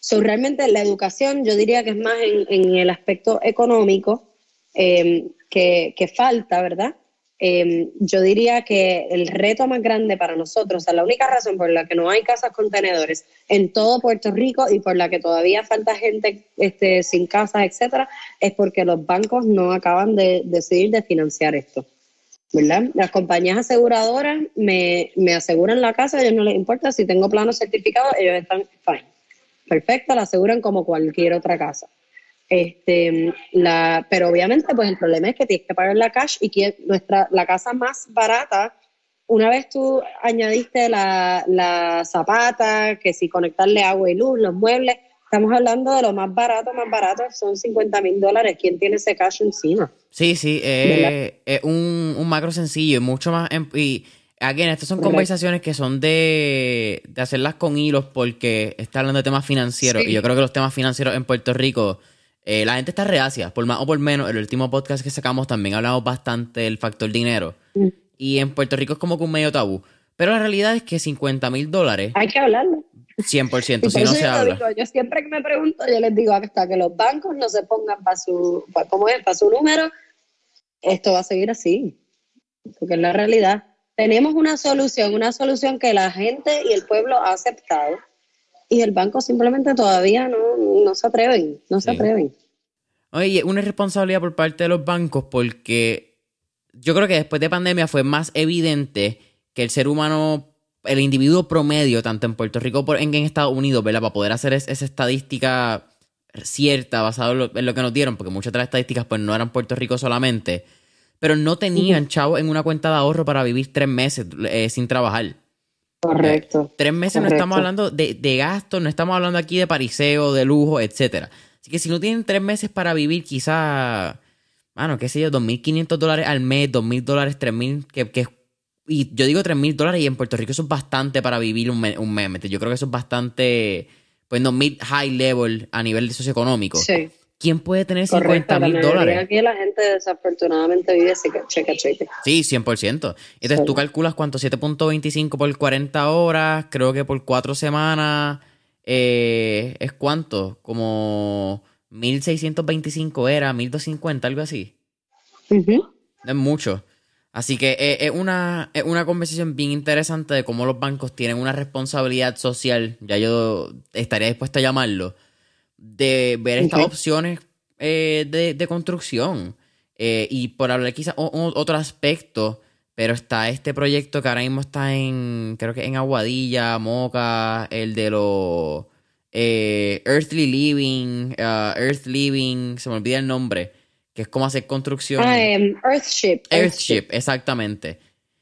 So, realmente la educación yo diría que es más en, el aspecto económico eh, que, falta, ¿verdad? Em, yo diría que el reto más grande para nosotros, o sea, la única razón por la que no hay casas contenedores en todo Puerto Rico y por la que todavía falta gente este, sin casas, etcétera, es porque los bancos no acaban de decidir de financiar esto. ¿verdad? Las compañías aseguradoras me, me aseguran la casa, a ellos no les importa si tengo planos certificados, ellos están fine. Perfecto, la aseguran como cualquier otra casa. Este, la, pero obviamente, pues el problema es que tienes que pagar la cash y que nuestra, la casa más barata, una vez tú añadiste la, la zapata, que si conectarle agua y luz, los muebles, estamos hablando de lo más barato, más barato, son 50 mil dólares. ¿Quién tiene ese cash encima? Sí, sí, eh, es un, un, macro sencillo y mucho más. Em, y, again, estas son conversaciones que son de, de, hacerlas con hilos porque está hablando de temas financieros y yo creo que los temas financieros en Puerto Rico eh, la gente está reacia, por más o por menos. El último podcast que sacamos también hablamos bastante del factor dinero. Mm. Y en Puerto Rico es como que un medio tabú. Pero la realidad es que 50 mil dólares. Hay que hablarlo. 100%, si no se habla. yo siempre que me pregunto, yo les digo hasta que los bancos no se pongan para su, ¿cómo es? Para su número, esto va a seguir así. Porque es la realidad. Tenemos una solución, una solución que la gente y el pueblo ha aceptado y el banco simplemente todavía no, se atreven, no se atreven. Oye, una irresponsabilidad por parte de los bancos porque yo creo que después de pandemia fue más evidente que el ser humano, el individuo promedio, tanto en Puerto Rico como en, Estados Unidos, ¿verdad? Para poder hacer esa estadística cierta basada en lo, que nos dieron, porque muchas de las estadísticas pues no eran Puerto Rico solamente, pero no tenían, chavo, en una cuenta de ahorro para vivir tres meses eh, sin trabajar. Correcto. tres meses no estamos hablando de, de gastos, no estamos hablando aquí de pariseo, de lujo, etcétera. Así que si no tienen tres meses para vivir, quizá, bueno, qué sé yo, 2.500 dólares al mes, 2.000 dólares, 3.000, que, que y yo digo 3.000 dólares y en Puerto Rico eso es bastante para vivir un, mes. Un mes yo creo que eso es bastante, pues no, mid, high level a nivel socioeconómico. Sí. ¿Quién puede tener 50 mil dólares? Aquí la gente desafortunadamente vive cheque a cheque. Sí, 100%. Entonces tú calculas cuánto, 7.25 por 40 horas, creo que por 4 semanas eh, es cuánto, como 1.625 era, 1.250, algo así. Es mucho. Así que eh, es, una, es una conversación bien interesante de cómo los bancos tienen una responsabilidad social, ya yo estaría dispuesto a llamarlo, de ver estas opciones eh, de, construcción. Eh, y por hablar quizás otro aspecto, pero está este proyecto que ahora mismo está en, creo que en Aguadilla, Moca, el de los eh, Earthly Living, uh, Earth Living, se me olvida el nombre, que es como hacer construcción. Ah, em, Earthship. Earthship, exactamente.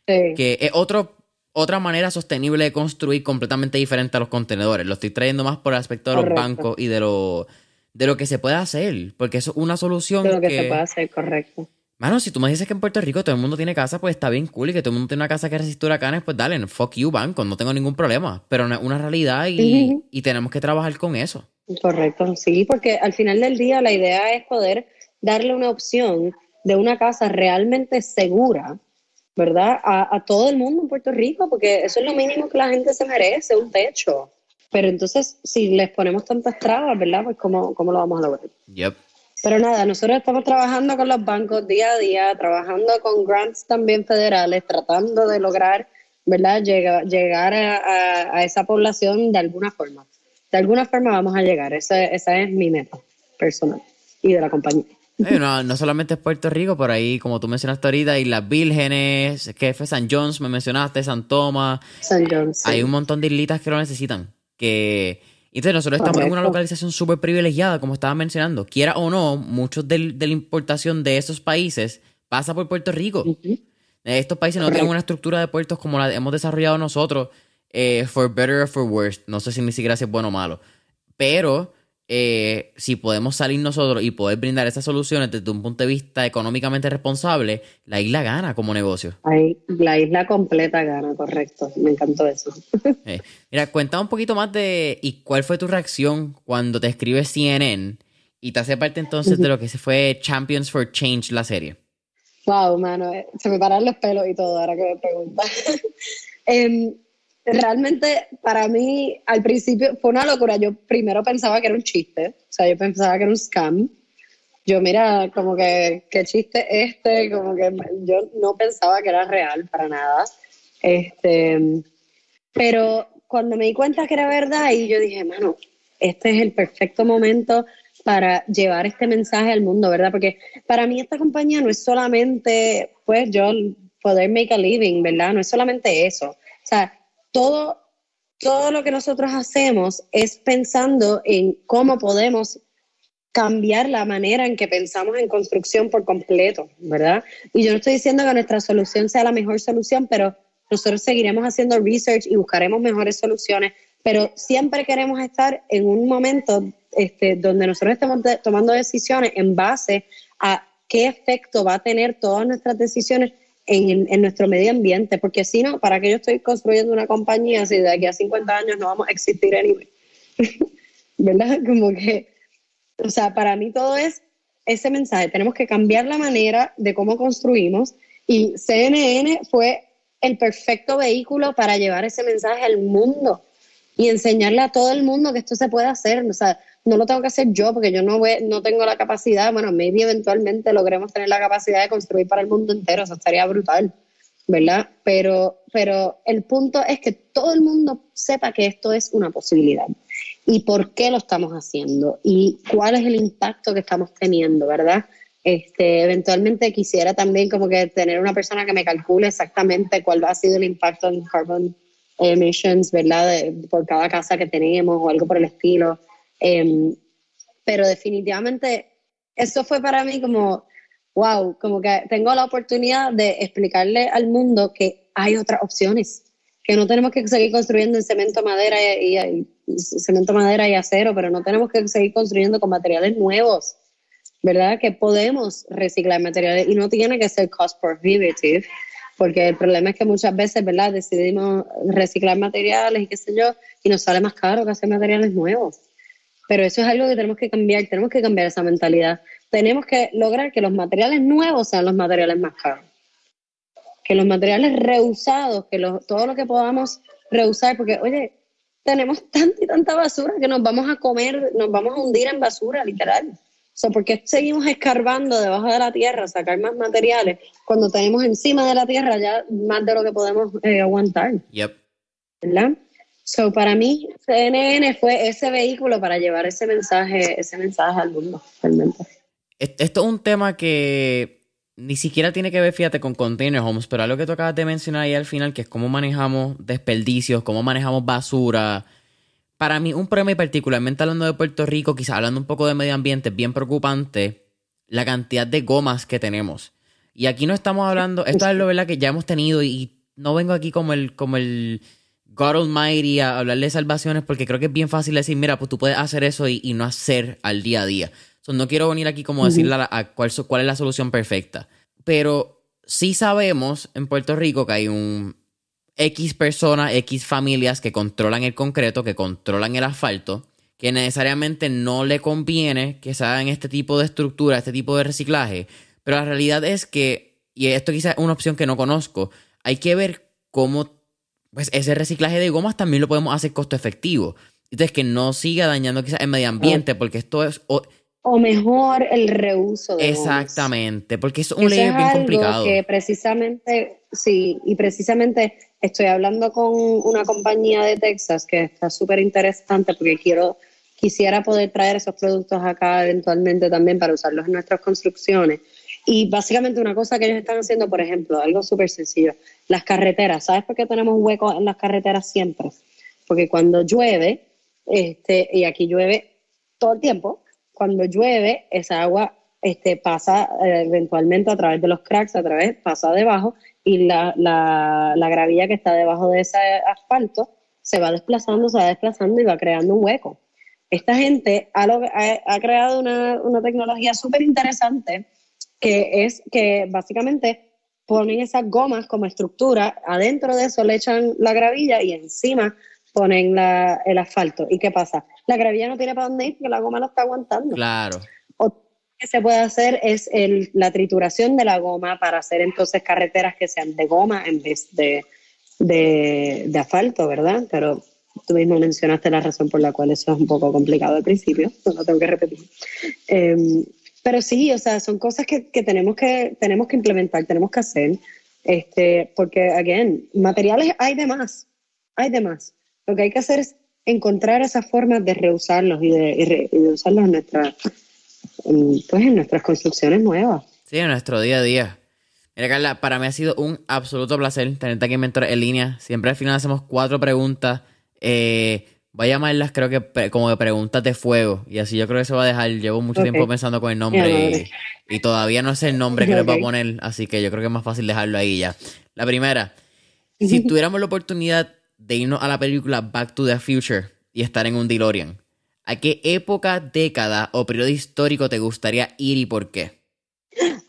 Que es otro otra manera sostenible de construir completamente diferente a los contenedores. Lo estoy trayendo más por el aspecto de los bancos y de lo, de lo que se puede hacer, porque eso es una solución. De lo que, se puede hacer, correcto. Mano, si tú me dices que en Puerto Rico todo el mundo tiene casa, pues está bien cool y que todo el mundo tiene una casa que resiste huracanes, pues dale, fuck you, banco, no tengo ningún problema. Pero es una realidad y, y tenemos que trabajar con eso. Correcto, sí, porque al final del día la idea es poder darle una opción de una casa realmente segura ¿verdad? A, todo el mundo en Puerto Rico, porque eso es lo mínimo que la gente se merece, un techo. Pero entonces, si les ponemos tantas trabas, ¿verdad? Pues ¿cómo, cómo lo vamos a lograr? Yep. Pero nada, nosotros estamos trabajando con los bancos día a día, trabajando con grants también federales, tratando de lograr, ¿verdad? Llegar, llegar a, esa población de alguna forma. De alguna forma vamos a llegar, esa, esa es mi meta personal y de la compañía. Eh, no, solamente es Puerto Rico, por ahí, como tú mencionaste ahorita, y las Vírgenes, que fue San Jones, me mencionaste, San Tomás. San Jones. Hay un montón de islitas que lo necesitan. Que. Entonces, nosotros estamos en una localización súper privilegiada, como estaba mencionando. Quiera o no, muchos de, la importación de esos países pasa por Puerto Rico. Estos países no tienen una estructura de puertos como la hemos desarrollado nosotros, eh, for better or for worse. No sé si ni siquiera es bueno o malo. Pero eh, si podemos salir nosotros y poder brindar esas soluciones desde un punto de vista económicamente responsable, la isla gana como negocio. la isla completa gana, correcto. Me encantó eso. Eh, mira, cuéntame un poquito más de y cuál fue tu reacción cuando te escribe CNN y te hace parte entonces de lo que se fue Champions for Change, la serie. Wow, mano, eh, se me paran los pelos y todo ahora que me preguntas. Em, realmente para mí al principio fue una locura. Yo primero pensaba que era un chiste, o sea, yo pensaba que era un scam, yo mira, como que, qué chiste este, como que yo no pensaba que era real para nada. Este, pero cuando me di cuenta que era verdad, y yo dije, mano, este es el perfecto momento para llevar este mensaje al mundo, ¿verdad? Porque para mí esta compañía no es solamente, pues yo poder make a living, ¿verdad? No es solamente eso. O sea, todo, todo lo que nosotros hacemos es pensando en cómo podemos cambiar la manera en que pensamos en construcción por completo, ¿verdad? Y yo no estoy diciendo que nuestra solución sea la mejor solución, pero nosotros seguiremos haciendo research y buscaremos mejores soluciones, pero siempre queremos estar en un momento este, donde nosotros estemos tomando decisiones en base a qué efecto va a tener todas nuestras decisiones en, en, nuestro medio ambiente, porque si no, ¿para qué yo estoy construyendo una compañía si de aquí a 50 años no vamos a existir anyway? ¿Verdad? Como que o sea, para mí todo es ese mensaje. Tenemos que cambiar la manera de cómo construimos y CNN fue el perfecto vehículo para llevar ese mensaje al mundo y enseñarle a todo el mundo que esto se puede hacer. O sea, no lo tengo que hacer yo porque yo no, no tengo la capacidad. Bueno, maybe eventualmente logremos tener la capacidad de construir para el mundo entero. Eso estaría brutal, ¿verdad? Pero, pero el punto es que todo el mundo sepa que esto es una posibilidad y por qué lo estamos haciendo y cuál es el impacto que estamos teniendo, ¿verdad? Este, eventualmente quisiera también como que tener una persona que me calcule exactamente cuál ha sido el impacto en carbon emissions, ¿verdad? por cada casa que tenemos o algo por el estilo. Em, pero definitivamente eso fue para mí como, wow, como que tengo la oportunidad de explicarle al mundo que hay otras opciones, que no tenemos que seguir construyendo en cemento, madera y cemento, madera y acero, pero no tenemos que seguir construyendo con materiales nuevos, ¿verdad? Que podemos reciclar materiales y no tiene que ser cost prohibitive, porque el problema es que muchas veces, ¿verdad? Decidimos reciclar materiales y qué sé yo, y nos sale más caro que hacer materiales nuevos. Pero eso es algo que tenemos que cambiar, tenemos que cambiar esa mentalidad. Tenemos que lograr que los materiales nuevos sean los materiales más caros. Que los materiales reusados, que todo lo que podamos reusar, porque, oye, tenemos tanta y tanta basura que nos vamos a comer, nos vamos a hundir en basura, literal. O sea, ¿por qué seguimos escarbando debajo de la tierra, sacar más materiales, cuando tenemos encima de la tierra ya más de lo que podemos eh, aguantar? Yep. ¿Verdad? So, para mí, CNN fue ese vehículo para llevar ese mensaje, ese mensaje al mundo, realmente. Esto es un tema que ni siquiera tiene que ver, fíjate, con container homes, pero algo que tú acabas de mencionar ahí al final, que es cómo manejamos desperdicios, cómo manejamos basura. Para mí, un problema y particularmente hablando de Puerto Rico, quizás hablando un poco de medio ambiente, es bien preocupante la cantidad de gomas que tenemos. Y aquí no estamos hablando, esto es lo verdad que ya hemos tenido y no vengo aquí como el, como el God Almighty a hablar de salvaciones porque creo que es bien fácil decir, mira, pues tú puedes hacer eso y, y no hacer al día a día no quiero venir aquí como a decirle a, cuál, cuál es la solución perfecta. Pero sí sabemos en Puerto Rico que hay un X personas, X familias que controlan el concreto, que controlan el asfalto, que necesariamente no le conviene que se hagan este tipo de estructura, este tipo de reciclaje. Pero la realidad es que, y esto quizás es una opción que no conozco, hay que ver cómo pues, ese reciclaje de gomas también lo podemos hacer costo efectivo. Entonces, que no siga dañando quizás el medio ambiente, porque esto es o mejor el reuso de Exactamente, porque es un ley bien complicado. Que precisamente, sí, y precisamente estoy hablando con una compañía de Texas que está súper interesante porque quiero, quisiera poder traer esos productos acá eventualmente también para usarlos en nuestras construcciones. Y básicamente una cosa que ellos están haciendo, por ejemplo, algo súper sencillo, las carreteras. ¿Sabes por qué tenemos huecos en las carreteras siempre? Porque cuando llueve, este, y aquí llueve todo el tiempo, cuando llueve, esa agua este, pasa eh, eventualmente a través de los cracks, a través, pasa debajo y la, la, gravilla que está debajo de ese asfalto se va desplazando, se va desplazando y va creando un hueco. Esta gente ha, ha, creado una, una tecnología súper interesante que es que básicamente ponen esas gomas como estructura, adentro de eso le echan la gravilla y encima ponen la, el asfalto. ¿Y qué pasa? La gravilla no tiene para dónde ir porque la goma lo está aguantando. Claro. O que se puede hacer es el, la trituración de la goma para hacer entonces carreteras que sean de goma en vez de, de, asfalto, ¿verdad? Pero tú mismo mencionaste la razón por la cual eso es un poco complicado al principio, no lo tengo que repetir. Em, pero sí, o sea, son cosas que, que, tenemos que tenemos que implementar, tenemos que hacer, este, porque, again, materiales hay de más, hay de más. Lo que hay que hacer es encontrar esas formas de reusarlos y de, usarlos en, nuestra, pues en nuestras construcciones nuevas. Sí, en nuestro día a día. Mira, Carla, para mí ha sido un absoluto placer tenerte aquí en Mentor en línea. Siempre al final hacemos cuatro preguntas. Eh, voy a llamarlas, creo que como de preguntas de fuego. Y así yo creo que se va a dejar. Llevo mucho tiempo pensando con el nombre y, todavía no sé el nombre que le voy a poner. Así que yo creo que es más fácil dejarlo ahí ya. La primera, si tuviéramos la oportunidad de irnos a la película Back to the Future y estar en un DeLorean, ¿a qué época, década o periodo histórico te gustaría ir y por qué?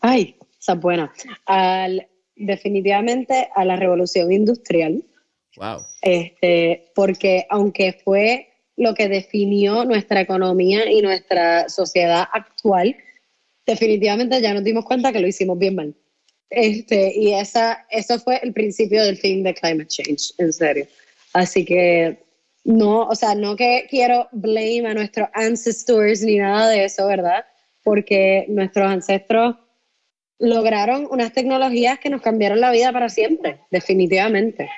Ay, esa es buena. Al, definitivamente a la revolución industrial. Wow. Este, porque aunque fue lo que definió nuestra economía y nuestra sociedad actual, definitivamente ya nos dimos cuenta que lo hicimos bien mal. Este, y esa, eso fue el principio del fin de climate change, en serio. Así que no, o sea, no que quiero blame a nuestros ancestors ni nada de eso, ¿verdad? Porque nuestros ancestros lograron unas tecnologías que nos cambiaron la vida para siempre, definitivamente.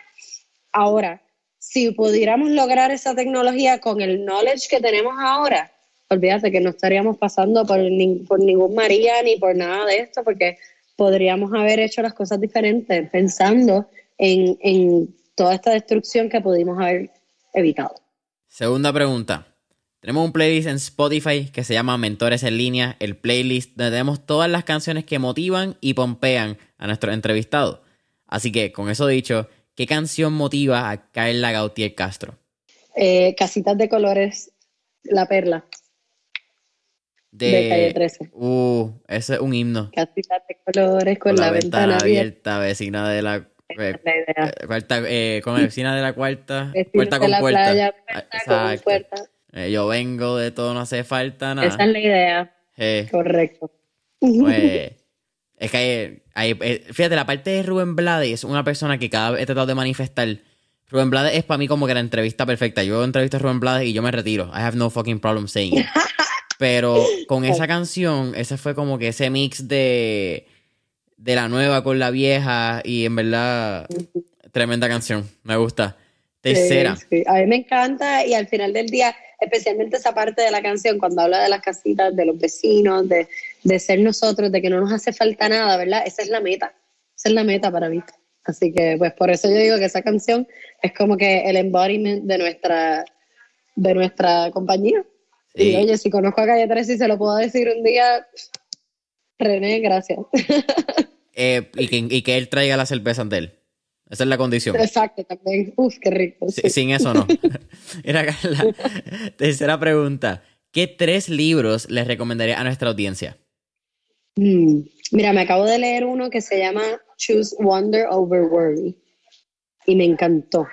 Ahora, si pudiéramos lograr esa tecnología con el knowledge que tenemos ahora, olvídate que no estaríamos pasando por, por ningún María ni por nada de esto, porque podríamos haber hecho las cosas diferentes pensando en, en toda esta destrucción que pudimos haber evitado. Segunda pregunta. Tenemos un playlist en Spotify que se llama Mentores en línea, el playlist donde tenemos todas las canciones que motivan y pompean a nuestros entrevistados. Así que, con eso dicho, ¿qué canción motiva a Carla Gautier Castro? Eh, Casitas de colores, La Perla. De, calle 13. Uh, ese es un himno. Casitas de colores con, la, ventana, abierta, vecina de la eh, eh, cuarta, eh, con vecina de la cuarta, puerta con puerta. puerta. Eh, yo vengo de todo, no hace falta nada. Esa es la idea. Correcto. Pues, es que hay, eh, fíjate, la parte de Rubén Blades es una persona que cada vez he tratado de manifestar. Rubén Blades es para mí como que la entrevista perfecta. Yo entrevisto a Rubén Blades y yo me retiro. I have no fucking problem saying it. Pero con esa canción, ese fue como que ese mix de, de la nueva con la vieja y en verdad, tremenda canción. Me gusta. Tercera. A mí me encanta y al final del día especialmente esa parte de la canción cuando habla de las casitas, de los vecinos, de, de ser nosotros, de que no nos hace falta nada, ¿verdad? Esa es la meta, esa es la meta para mí. Así que, pues por eso yo digo que esa canción es como que el embodiment de nuestra, de nuestra compañía. Y oye, si conozco a Calle 13 y se lo puedo decir un día, René, gracias. Eh, y, que, y que él traiga la cerveza ante él. Esa es la condición. Exacto, también. Uf, qué rico. Sin eso no. Mira, la tercera pregunta. ¿Qué tres libros les recomendaría a nuestra audiencia? Mm, mira, me acabo de leer uno que se llama Choose Wonder Over Worry y me encantó.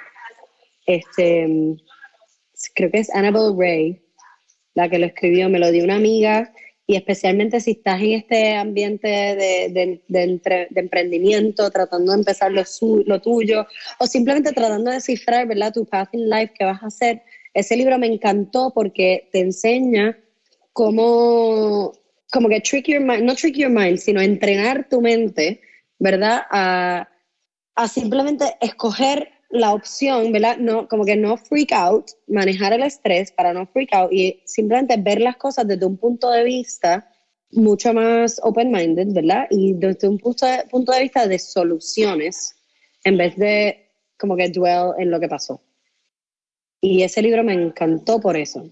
Este, creo que es Annabelle Ray la que lo escribió, me lo dio una amiga y especialmente si estás en este ambiente de, emprendimiento, tratando de empezar lo, lo, tuyo, o simplemente tratando de descifrar, ¿verdad?, tu path in life que vas a hacer. Ese libro me encantó porque te enseña cómo, como que trick your mind, no trick your mind, sino entrenar tu mente, ¿verdad?, a, a simplemente escoger la opción, ¿verdad? No, como que no freak out, manejar el estrés para no freak out y simplemente ver las cosas desde un punto de vista mucho más open-minded, ¿verdad? Y desde un punto de, punto de vista de soluciones en vez de como que dwell en lo que pasó. Y ese libro me encantó por eso.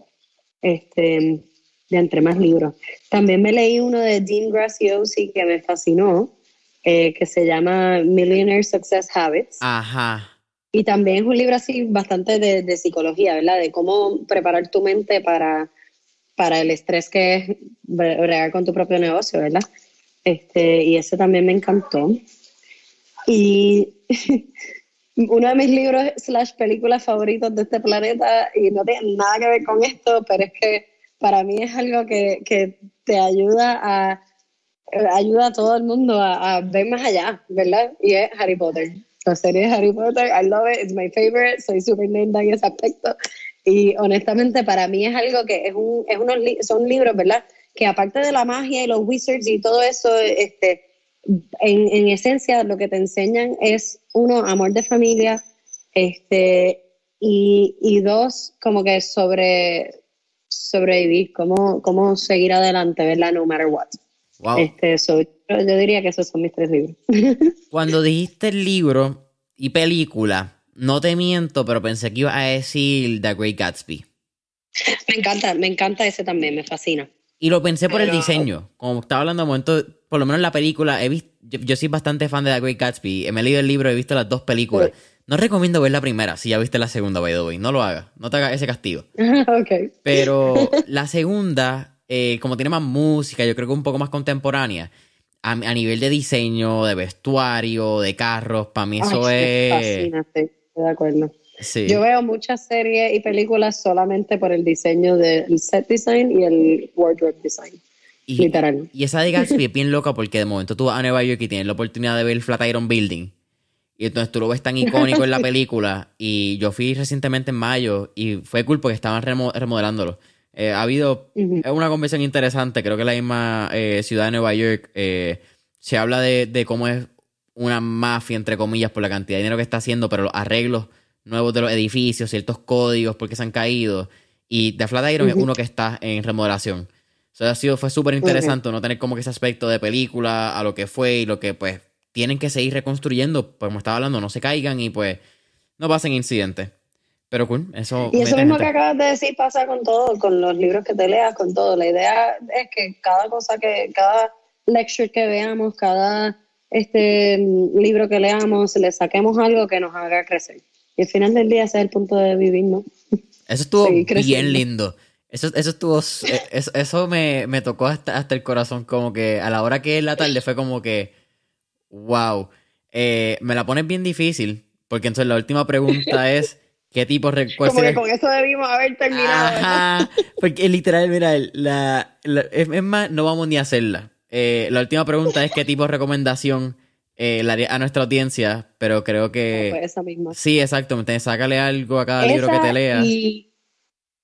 Este, de entre más libros. También me leí uno de Dean Graziosi que me fascinó, eh, que se llama Millionaire Success Habits. Ajá y también es un libro así bastante de, psicología, ¿verdad? De cómo preparar tu mente para, para el estrés que es bregar con tu propio negocio, ¿verdad? Este, y ese también me encantó. Y uno de mis libros slash películas favoritos de este planeta, y no tiene nada que ver con esto, pero es que para mí es algo que, que te ayuda a ayuda a todo el mundo a, ver más allá, ¿verdad? Y es Harry Potter la serie de Harry Potter, I love it, it's my favorite, soy super nerd en ese aspecto. Y honestamente para mí es algo que es un, es unos son libros, ¿verdad? que aparte de la magia y los wizards y todo eso, este, en, en esencia lo que te enseñan es, uno, amor de familia, este, y, y dos, como que sobre sobrevivir, cómo, cómo seguir adelante, ¿verdad? No matter what. Wow. Este, so, yo diría que esos son mis tres libros. Cuando dijiste el libro y película, no te miento, pero pensé que ibas a decir The Great Gatsby. me encanta, me encanta ese también, me fascina. Y lo pensé por el diseño. Como estaba hablando de momento, por lo menos en la película, he visto, yo, yo soy bastante fan de The Great Gatsby. Me he leído el libro, he visto las dos películas. No recomiendo ver la primera si ya viste la segunda, by the way. No lo hagas. No te hagas ese castigo. ok. Pero la segunda, eh, como tiene más música, yo creo que un poco más contemporánea. A, a nivel de diseño, de vestuario, de carros, para mí eso Ay, es. fascina, sí, estoy de acuerdo. Sí. Yo veo muchas series y películas solamente por el diseño del set design y el wardrobe design. Y, literal. y esa de Gatsby es bien loca porque de momento tú vas a Nueva York y tienes la oportunidad de ver el Flatiron Building. Y entonces tú lo ves tan icónico en la película. Y yo fui recientemente en mayo y fue cool porque estaban remo- remodelándolo. Eh, ha habido es una conversación interesante. Creo que la misma eh, ciudad de Nueva York eh, se habla de, de cómo es una mafia, entre comillas, por la cantidad de dinero que está haciendo, pero los arreglos nuevos de los edificios, ciertos códigos porque se han caído. Y The Flatiron es Ujú. uno que está en remodelación. Eso ha sido, fue súper interesante no tener como que ese aspecto de película a lo que fue y lo que pues tienen que seguir reconstruyendo, pues, como estaba hablando, no se caigan y pues no pasen incidentes. Pero cool, eso... Y eso mismo gente. que acabas de decir pasa con todo, con los libros que te leas, con todo. La idea es que cada cosa que, cada lecture que veamos, cada este libro que leamos, le saquemos algo que nos haga crecer. Y al final del día ese es el punto de vivir, ¿no? Eso estuvo bien lindo. Eso, eso estuvo... eh, Eso, eso me, me tocó hasta, hasta el corazón, como que a la hora que es la tarde fue como que... Wow. Eh, me la pones bien difícil, porque entonces la última pregunta es... ¿Qué tipo de Como que con eso debimos haber terminado. Ajá, porque literal, mira, la, la- es, más, no vamos ni a hacerla. Eh, la última pregunta es qué tipo de recomendación eh, a nuestra audiencia, pero creo que... Pues esa misma. Sí, exacto, entonces sácale algo a cada libro que te leas. y-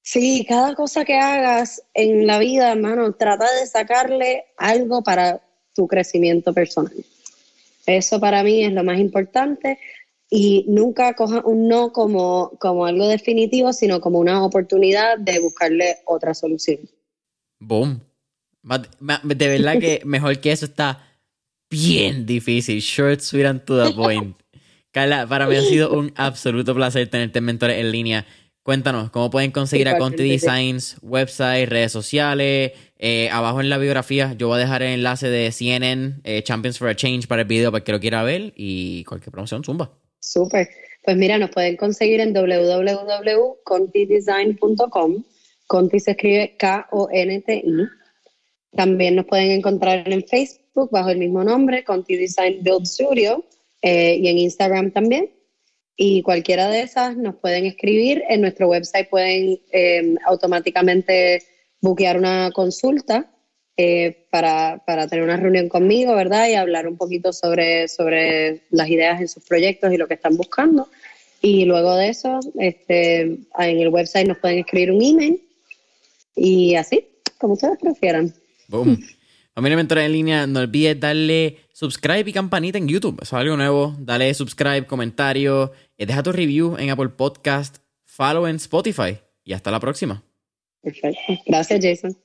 sí, cada cosa que hagas en la vida, hermano, trata de sacarle algo para tu crecimiento personal. Eso para mí es lo más importante. Y nunca coja un no como, como algo definitivo, sino como una oportunidad de buscarle otra solución. Boom. De verdad que mejor que eso está bien difícil. Short, sweet and to the point. Carla, para mí ha sido un absoluto placer tenerte en Mentores en línea. Cuéntanos, ¿cómo pueden conseguir a Conti. Designs, website, redes sociales? Eh, abajo en la biografía yo voy a dejar el enlace de CNN, eh, Champions for a Change, para el video para que lo quiera ver y cualquier promoción, zumba. Súper. Pues mira, nos pueden conseguir en www.contidesign.com. Conti se escribe K-O-N-T-I. También nos pueden encontrar en Facebook bajo el mismo nombre, Conti Design Build Studio, eh, y en Instagram también. Y cualquiera de esas nos pueden escribir. En nuestro website pueden automáticamente buquear una consulta eh, para, para tener una reunión conmigo, ¿verdad? Y hablar un poquito sobre, sobre las ideas en sus proyectos y lo que están buscando. Y luego de eso, este, en el website nos pueden escribir un email y así, como ustedes prefieran. Boom. Familia Mentores en línea, no olvides darle subscribe y campanita en YouTube. Eso es algo nuevo. Dale subscribe, comentario, eh, deja tu review en Apple Podcast, follow en Spotify y hasta la próxima. Perfecto. Gracias, Jason.